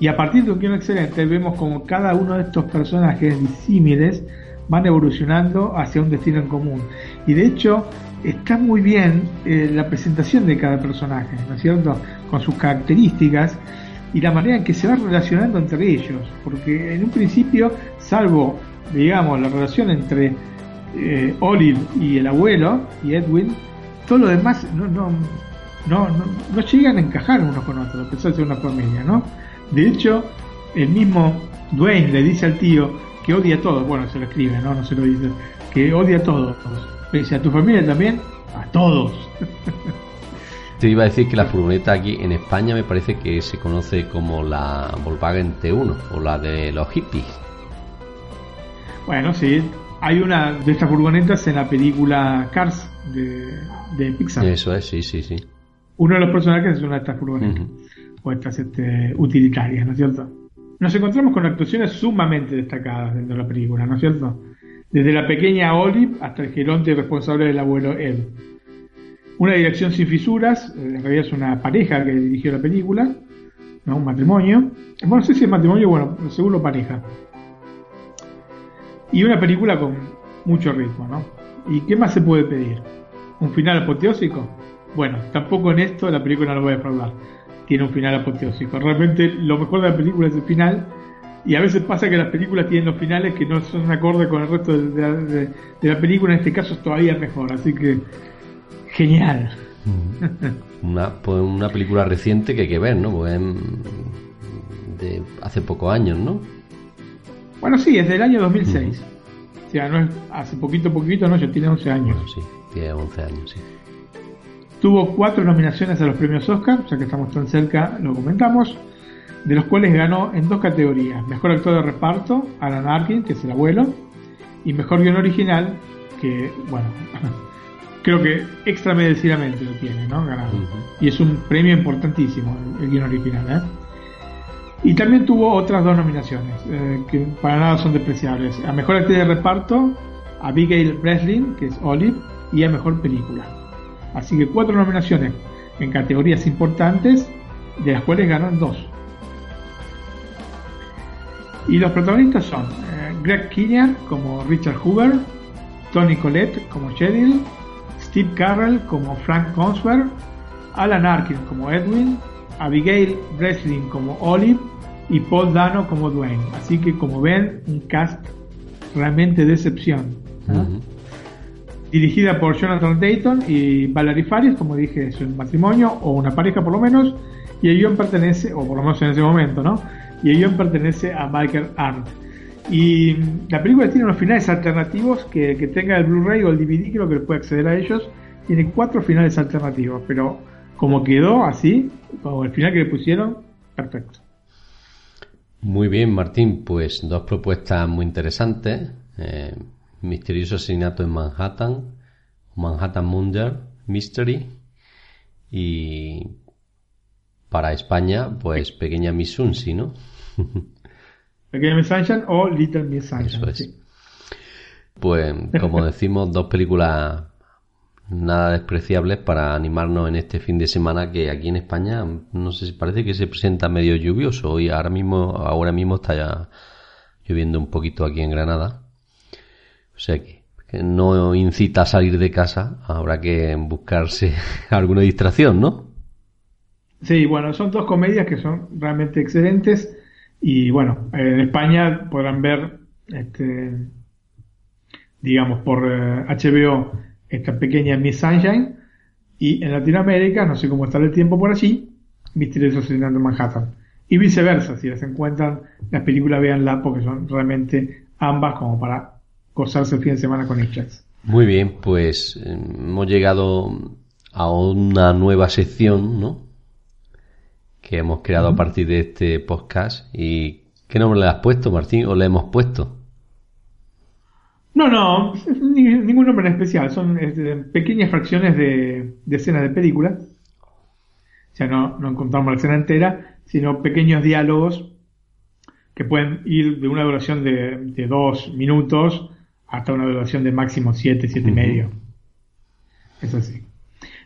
Y a partir de un guion excelente vemos como cada uno de estos personajes disímiles van evolucionando hacia un destino en común. Y de hecho está muy bien eh, la presentación de cada personaje, ¿no es cierto? Con sus características y la manera en que se va relacionando entre ellos, porque en un principio, salvo, digamos, la relación entre eh, Olive y el abuelo y Edwin, todo lo demás no, no, no, no, llegan a encajar unos con otros, a pesar de ser una familia, ¿no? De hecho, el mismo Dwayne le dice al tío que odia a todos, bueno, se lo escribe, ¿no? No se lo dice, que odia a todos, pese a tu familia también, a todos. Te iba a decir que la furgoneta aquí en España me parece que se conoce como la Volkswagen T1 o la de los hippies. Bueno, sí, hay una de estas furgonetas en la película Cars de, Pixar. Eso es, sí, sí, sí. Uno de los personajes es una de estas furgonetas o estas este, utilitarias, ¿no es cierto? Nos encontramos con actuaciones sumamente destacadas dentro de la película, ¿no es cierto? Desde la pequeña Olive hasta el geronte responsable del abuelo Ed. Una dirección sin fisuras, eh, en realidad es una pareja que dirigió la película, ¿no? un matrimonio. Bueno, no sé si es matrimonio, bueno, seguro pareja. Y una película con mucho ritmo, ¿no? ¿Y qué más se puede pedir? ¿Un final apoteósico? Bueno, tampoco en esto la película no lo voy a defraudar. Tiene un final apoteósico. Realmente lo mejor de la película es el final. Y a veces pasa que las películas tienen los finales que no son acorde con el resto de, de la película. En este caso es todavía mejor. Así que Genial. Una, pues una película reciente que hay que ver, ¿no? Pues de hace pocos años, ¿no? Bueno, sí, es del año 2006. O sea, no es hace poquito, poquito, no, ya tiene 11 años. sí, tiene 11 años, sí. Tuvo cuatro nominaciones a los premios Oscar, ya que estamos tan cerca, lo comentamos, de los cuales ganó en dos categorías. Mejor actor de reparto, Alan Arkin, que es el abuelo, y mejor guion original, que, bueno, creo que extramerecidamente lo tiene, ¿no? Ganado. Y es un premio importantísimo, el, guion original, ¿eh? Y también tuvo otras dos nominaciones, eh, que para nada son despreciables. A Mejor Actriz de Reparto, a Abigail Breslin, que es Olive, y a Mejor Película. Así que cuatro nominaciones en categorías importantes, de las cuales ganan dos. Y los protagonistas son eh, Greg Kinnear como Richard Hoover, Tony Collette como Cheryl, Steve Carrell como Frank Conswer, Alan Arkin como Edwin, Abigail Breslin como Olive y Paul Dano como Dwayne. Así que como ven, un cast realmente de excepción. Dirigida por Jonathan Dayton y Valerie Faris, como dije, es un matrimonio o una pareja por lo menos, Y el guion pertenece, o por lo menos en ese momento, ¿no? Y el guion pertenece a Michael Arndt. Y la película tiene unos finales alternativos que, tenga el Blu-ray o el DVD, creo que puede acceder a ellos. Tiene cuatro finales alternativos, pero como quedó así, como el final que le pusieron, perfecto. Muy bien, Martín, pues dos propuestas muy interesantes. Eh, misterioso asesinato en Manhattan, Manhattan Murder Mystery y para España, pues Pequeña Miss Sunsi, ¿no? Pequeña Miss Sunshine o Little Miss Sunshine. Pues como decimos, dos películas nada despreciables para animarnos en este fin de semana que aquí en España no sé si parece que se presenta medio lluvioso y ahora mismo ahora mismo está ya lloviendo un poquito aquí en Granada o sea que, no incita a salir de casa habrá que buscarse alguna distracción ¿no? Sí, bueno, son dos comedias que son realmente excelentes y bueno, en España podrán ver este digamos por HBO eh, esta pequeña Miss Sunshine, y en Latinoamérica, no sé cómo está el tiempo por allí, Misterioso Asesinato en Manhattan. Y viceversa, si las encuentran, las películas véanla porque son realmente ambas como para gozarse el fin de semana con ellas. Muy bien, pues hemos llegado a una nueva sección, ¿no? Que hemos creado a partir de este podcast. ¿Y qué nombre le has puesto, Martín? ¿O le hemos puesto? No, no, ningún nombre en especial, son este, pequeñas fracciones de, escenas de película. O sea, no, no encontramos la escena entera, sino pequeños diálogos que pueden ir de una duración de, dos minutos hasta una duración de máximo siete, siete y medio. Es así.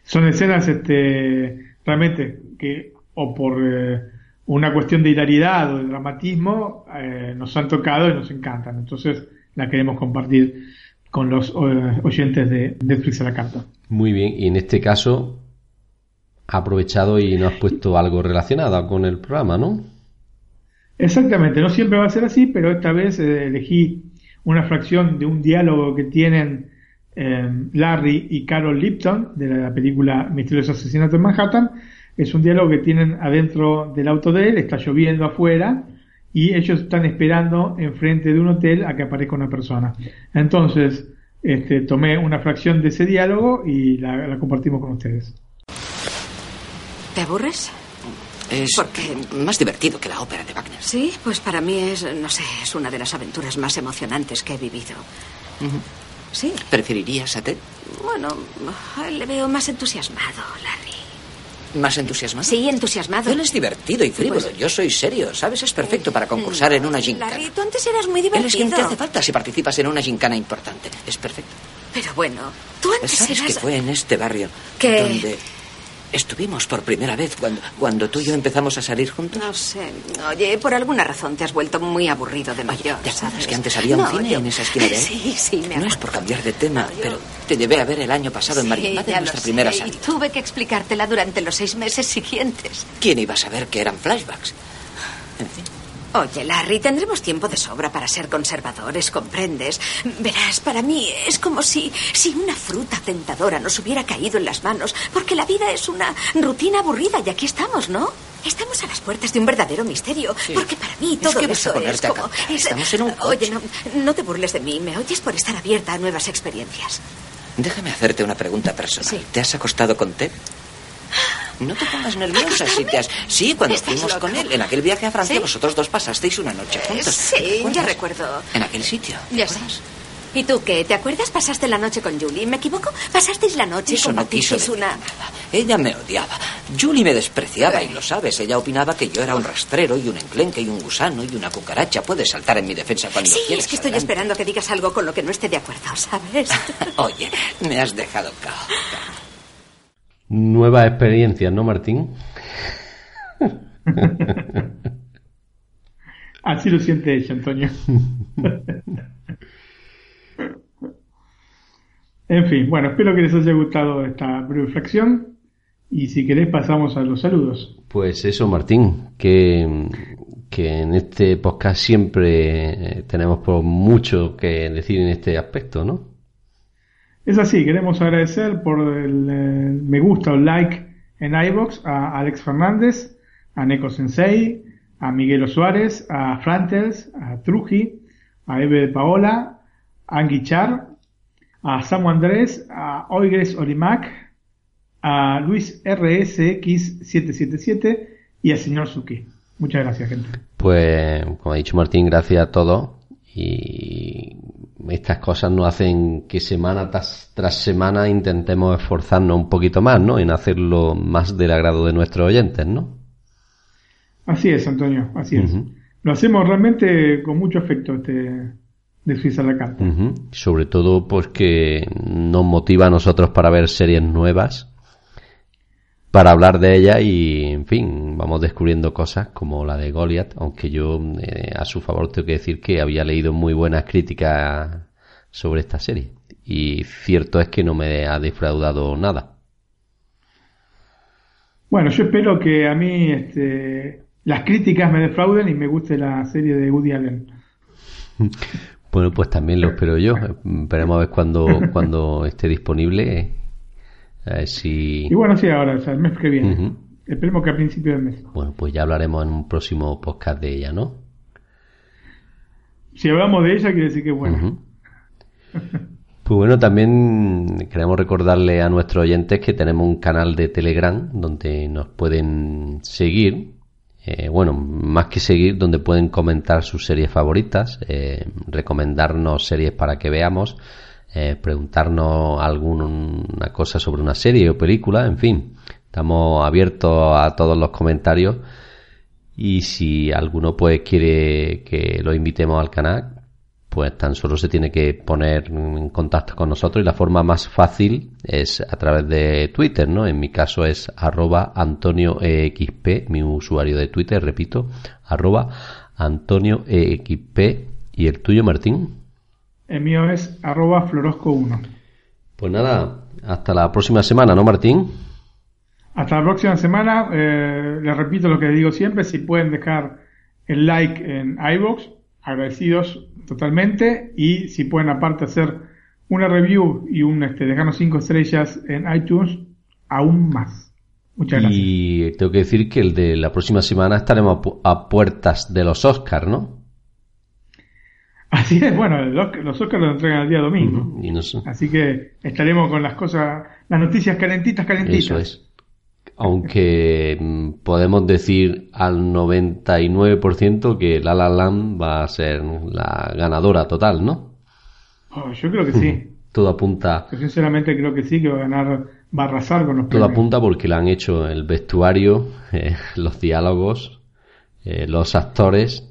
Son escenas este, realmente que o por eh, una cuestión de hilaridad o de dramatismo eh, nos han tocado y nos encantan. Entonces, la queremos compartir con los eh, oyentes de Netflix a la carta. Muy bien, y en este caso ha aprovechado y nos has puesto algo relacionado con el programa, ¿no? Exactamente, no siempre va a ser así, pero esta vez elegí una fracción de un diálogo que tienen eh, Larry y Carol Lipton de la película Misterioso Asesinato en Manhattan. Es un diálogo que tienen adentro del auto de él, está lloviendo afuera y ellos están esperando enfrente de un hotel a que aparezca una persona. Entonces, este, tomé una fracción de ese diálogo y la, compartimos con ustedes. ¿Te aburres? Es Porque... más divertido que la ópera de Wagner. Sí, pues para mí es, no sé, es una de las aventuras más emocionantes que he vivido. Sí. ¿Preferirías a Ted? Bueno, le veo más entusiasmado, Larry. ¿Más entusiasmado? Sí, entusiasmado. Él es divertido y frívolo. Pues- Yo soy serio, ¿sabes? Es perfecto para concursar en una gincana. Larry, tú antes eras muy divertido. Él es quien te hace falta si participas en una gincana importante. Es perfecto. Pero bueno, tú antes ¿Sabes eras... que fue en este barrio ¿Qué? donde Estuvimos por primera vez cuando, cuando tú y yo empezamos a salir juntos. No sé. Oye, por alguna razón te has vuelto muy aburrido de mayor. ¿Te acuerdas que antes había un cine en esa esquina de ahí? Sí, sí, me acuerdo. No es por cambiar de tema, pero te llevé a ver el año pasado en Marimbada en nuestra primera salida. Y tuve que explicártela durante los seis meses siguientes. ¿Quién iba a saber que eran flashbacks? En fin. Oye, Larry, tendremos tiempo de sobra para ser conservadores, ¿comprendes? Verás, para mí es como si, si una fruta tentadora nos hubiera caído en las manos, porque la vida es una rutina aburrida y aquí estamos, ¿no? Estamos a las puertas de un verdadero misterio, porque para mí todo es que eso es como... Estamos en un Oye, no, no te burles de mí, me oyes por estar abierta a nuevas experiencias. Déjame hacerte una pregunta personal. Sí. ¿Te has acostado con Ted? No te pongas nerviosa si te has... Sí, cuando ¿Estás fuimos con él en aquel viaje a Francia, ¿Sí? vosotros dos pasasteis una noche juntos. Sí, ya recuerdo. En aquel sitio. ¿te Ya sé. acuerdas? ¿Y tú qué? ¿Te acuerdas? Pasaste la noche con Julie. ¿Me equivoco? Pasasteis la noche Eso no compartisteis una... nada. Ella me odiaba. Julie me despreciaba y lo sabes. Ella opinaba que yo era un rastrero y un enclenque y un gusano y una cucaracha. Puedes saltar en mi defensa cuando Sí, quieras. es que estoy adelante. esperando que digas algo con lo que no esté de acuerdo, ¿sabes? Oye, me has dejado cao. Nueva experiencia, ¿no, Martín? Así lo siente ella, Antonio. en fin, bueno, espero que les haya gustado esta breve fracción. Y si querés pasamos a los saludos. Pues eso, Martín, que, que en este podcast siempre eh, tenemos por mucho que decir en este aspecto, ¿no? Es así, queremos agradecer por el eh, me gusta o like en iBox a Alex Fernández, a Neko Sensei, a Miguelo Suárez, a Frantels, a Truji, a Eve de Paola, a Anguichar, a Samu Andrés, a Oigres Orimac, a Luis RSX777 y al señor Suki. Muchas gracias, gente. Pues, como ha dicho Martín, gracias a todos. Y estas cosas nos hacen que semana tras, semana intentemos esforzarnos un poquito más, ¿no? En hacerlo más del agrado de nuestros oyentes, ¿no? Así es, Antonio, así es. Lo hacemos realmente con mucho afecto este de Suiza la carta. Sobre todo pues que nos motiva a nosotros para ver series nuevas para hablar de ella y, en fin, vamos descubriendo cosas como la de Goliath, aunque yo eh, a su favor tengo que decir que había leído muy buenas críticas sobre esta serie y cierto es que no me ha defraudado nada. Bueno, yo espero que a mí este, las críticas me defrauden y me guste la serie de Woody Allen. Bueno, pues también lo espero yo. Esperemos a ver cuando, cuando esté disponible y bueno, sí, ahora, el mes que viene. Esperemos que a principio del mes. Bueno, pues ya hablaremos en un próximo podcast de ella, ¿no? Si hablamos de ella, quiere decir que bueno. Pues bueno, también queremos recordarle a nuestros oyentes que tenemos un canal de Telegram donde nos pueden seguir. Eh, bueno, más que seguir, donde pueden comentar sus series favoritas, eh, recomendarnos series para que veamos eh, preguntarnos alguna cosa sobre una serie o película, en fin, estamos abiertos a todos los comentarios y si alguno pues quiere que lo invitemos al canal, pues tan solo se tiene que poner en contacto con nosotros y la forma más fácil es a través de Twitter, ¿no? En mi caso es arroba AntonioEXP, mi usuario de Twitter, repito, arroba AntonioEXP y el tuyo, Martín. El mío es arroba florosco1. Pues nada, hasta la próxima semana, ¿no, Martín? Hasta la próxima semana. Eh, les repito lo que digo siempre, si pueden dejar el like en iVoox, agradecidos totalmente. Y si pueden aparte hacer una review y un este, dejarnos cinco estrellas en iTunes, aún más. Muchas gracias. Y tengo que decir que el de la próxima semana estaremos a puertas de los Oscars, ¿no? Así es, bueno, los Oscars los entregan el día domingo. Así que estaremos con las cosas, las noticias calentitas, calentitas. Eso es. Aunque mm, podemos decir al 99% que La La Land va a ser la ganadora total, ¿no? Oh, yo creo que sí. Todo apunta. Yo sinceramente creo que sí, que va a ganar, va a arrasar con los Todo apunta porque le han hecho el vestuario, eh, los diálogos, eh, los actores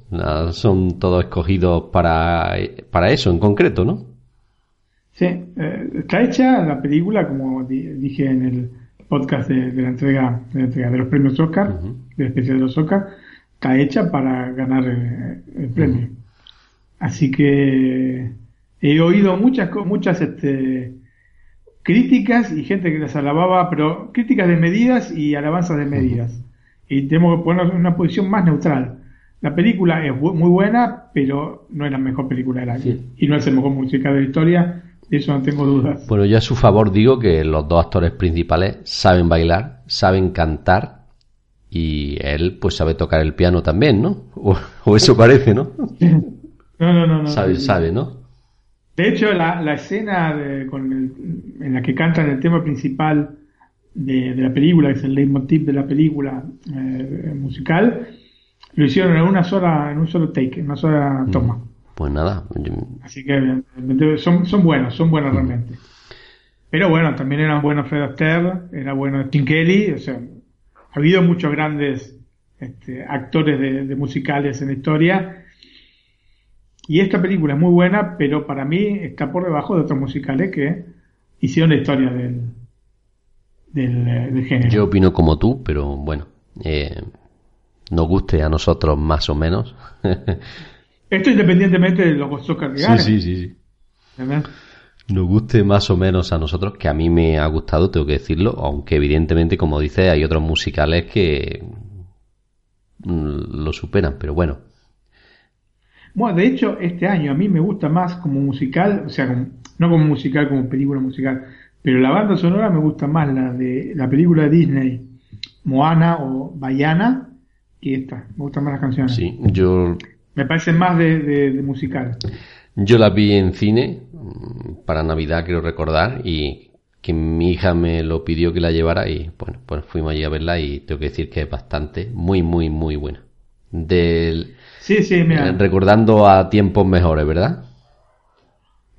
son todos escogidos para, para eso en concreto, ¿no? Sí, eh, está hecha la película, como dije en el podcast de, la, entrega, de entrega de los premios Oscar, de especial de los Oscar, está hecha para ganar eh, el, premio. Así que he oído muchas, muchas este, críticas y gente que las alababa, pero críticas de medidas y alabanzas de medidas y tenemos que ponernos en una posición más neutral. La película es muy buena, pero no es la mejor película del año. Y no es el mejor musical de la historia, de eso no tengo dudas. Bueno, yo a su favor digo que los dos actores principales saben bailar, saben cantar y él pues sabe tocar el piano también, ¿no? O, eso parece, ¿no? No, no, no. no sabe, sabe, ¿no? De hecho, la, la escena con en la que cantan el tema principal de, la película, que es el leitmotiv de la película eh, musical, lo hicieron en una sola, en un solo take, en una sola mm. toma. Pues nada. Así que son, son buenos, son buenos mm. realmente. Pero bueno, también eran buenos Fred Astaire, era bueno Tim Kelly, o sea, ha habido muchos grandes este, actores de, musicales en la historia. Y esta película es muy buena, pero para mí está por debajo de otros musicales que hicieron la historia del, del, género. Yo opino como tú, pero bueno, eh, nos guste a nosotros más o menos. Esto independientemente de los Oscar que Sí, sí, sí. Nos guste más o menos a nosotros, que a mí me ha gustado, tengo que decirlo, aunque evidentemente, como dice, hay otros musicales que mm, lo superan, pero bueno. Bueno, de hecho, este año a mí me gusta más como musical, o sea, no como musical, como película musical, pero la banda sonora me gusta más la de la película de Disney, Moana o Bayana, que esta. Me gustan más las canciones. Sí, yo... Me parecen más de, musical. Yo la vi en cine mm, para Navidad, quiero recordar, y que mi hija me lo pidió que la llevara y bueno, pues fuimos allí a verla y tengo que decir que es bastante, muy, muy, muy buena. Del, sí, sí, mira. Eh, recordando a tiempos mejores, ¿verdad?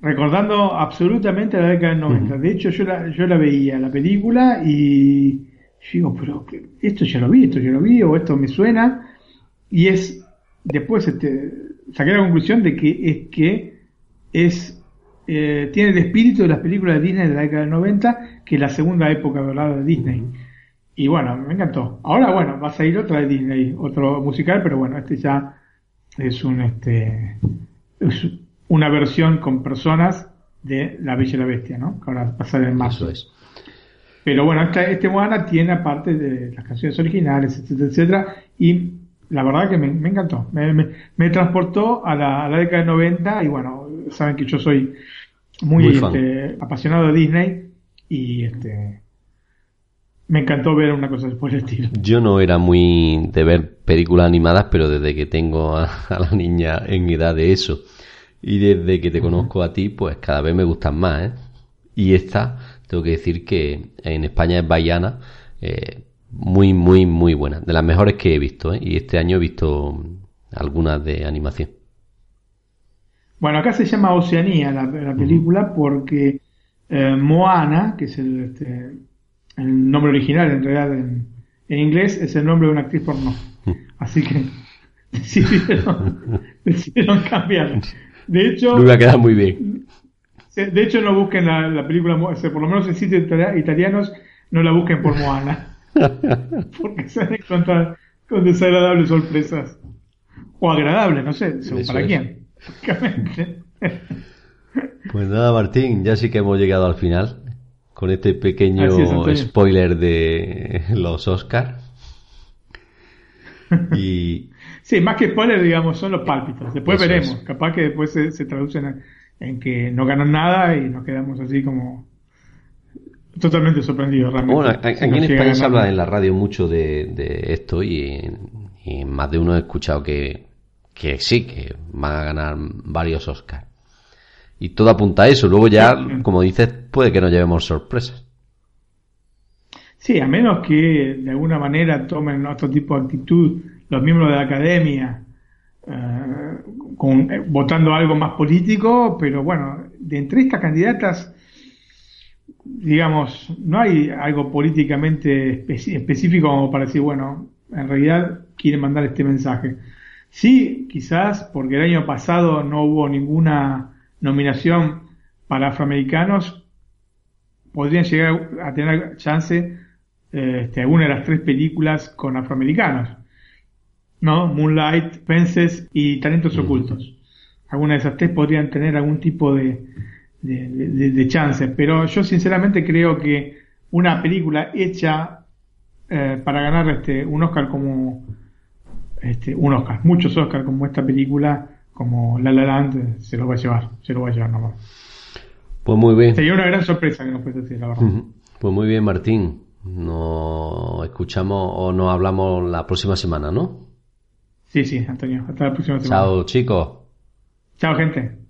Recordando absolutamente la década del 90. De hecho, yo la, yo la veía, la película, y digo, pero esto ya lo vi, esto ya lo vi, o esto me suena. Y es, después este, saqué la conclusión de que es que es eh, tiene el espíritu de las películas de Disney de la década del 90, que es la segunda época dorada de Disney. Y bueno, me encantó. Ahora, bueno, va a salir otra de Disney, otro musical, pero bueno, este ya es un este es una versión con personas de La Bella y la Bestia, ¿no? Que ahora salir en marzo. es. Pero bueno, este, este Moana tiene aparte de las canciones originales, etcétera, etcétera, y la verdad que me, encantó. Me, transportó a la, a la década del 90 y bueno, saben que yo soy muy, este, apasionado de Disney y este me encantó ver una cosa por el estilo. Yo no era muy de ver películas animadas, pero desde que tengo a, la niña en edad de eso y desde que te conozco a ti, pues cada vez me gustan más, ¿eh? Y esta, tengo que decir que en España es Bayana, eh, muy, muy, muy buena. De las mejores que he visto, ¿eh? Y este año he visto algunas de animación. Bueno, acá se llama Oceanía la, película porque eh, Moana, que es este, el, nombre original en realidad en, inglés, es el nombre de una actriz porno. Así que decidieron, decidieron cambiar. De hecho, me va a quedar muy bien. De hecho, no busquen la, película, por lo menos en sitios italianos, no la busquen por Moana. Porque se van a encontrar con desagradables sorpresas. O agradables, no sé, para quién. Pues nada, Martín, ya sí que hemos llegado al final con este pequeño spoiler de los Oscars. Y... Sí, más que spoiler, digamos, son los pálpitos. Después veremos. Capaz que después se, traducen en, que no ganan nada y nos quedamos así como totalmente sorprendidos realmente. Bueno, aquí en España se habla en la radio mucho de, esto y, y, más de uno ha escuchado que, que sí, que van a ganar varios Oscars. Y todo apunta a eso. Luego ya, como dices, puede que nos llevemos sorpresas. Sí, a menos que de alguna manera tomen otro tipo de actitud los miembros de la academia, eh, con, eh, votando algo más político, pero bueno, de entre estas candidatas, digamos, no hay algo políticamente específico como para decir, bueno, en realidad quieren mandar este mensaje. Sí, quizás porque el año pasado no hubo ninguna nominación para afroamericanos, podrían llegar a tener chance este, alguna de las tres películas con afroamericanos, ¿no? Moonlight, Fences y Talentos Ocultos. Alguna de esas tres podrían tener algún tipo de, de, chance, pero yo sinceramente creo que una película hecha eh, para ganar este, un Oscar como este, un Oscar, muchos Oscars como esta película, como La La Land, se lo va a llevar, se lo va a llevar nomás. Pues muy bien. Sería una gran sorpresa que nos puedes decir, la verdad. Pues muy bien, Martín. Nos escuchamos o nos hablamos la próxima semana, ¿no? Sí, sí, Antonio. Hasta la próxima semana. Chao, chicos. Chao, gente.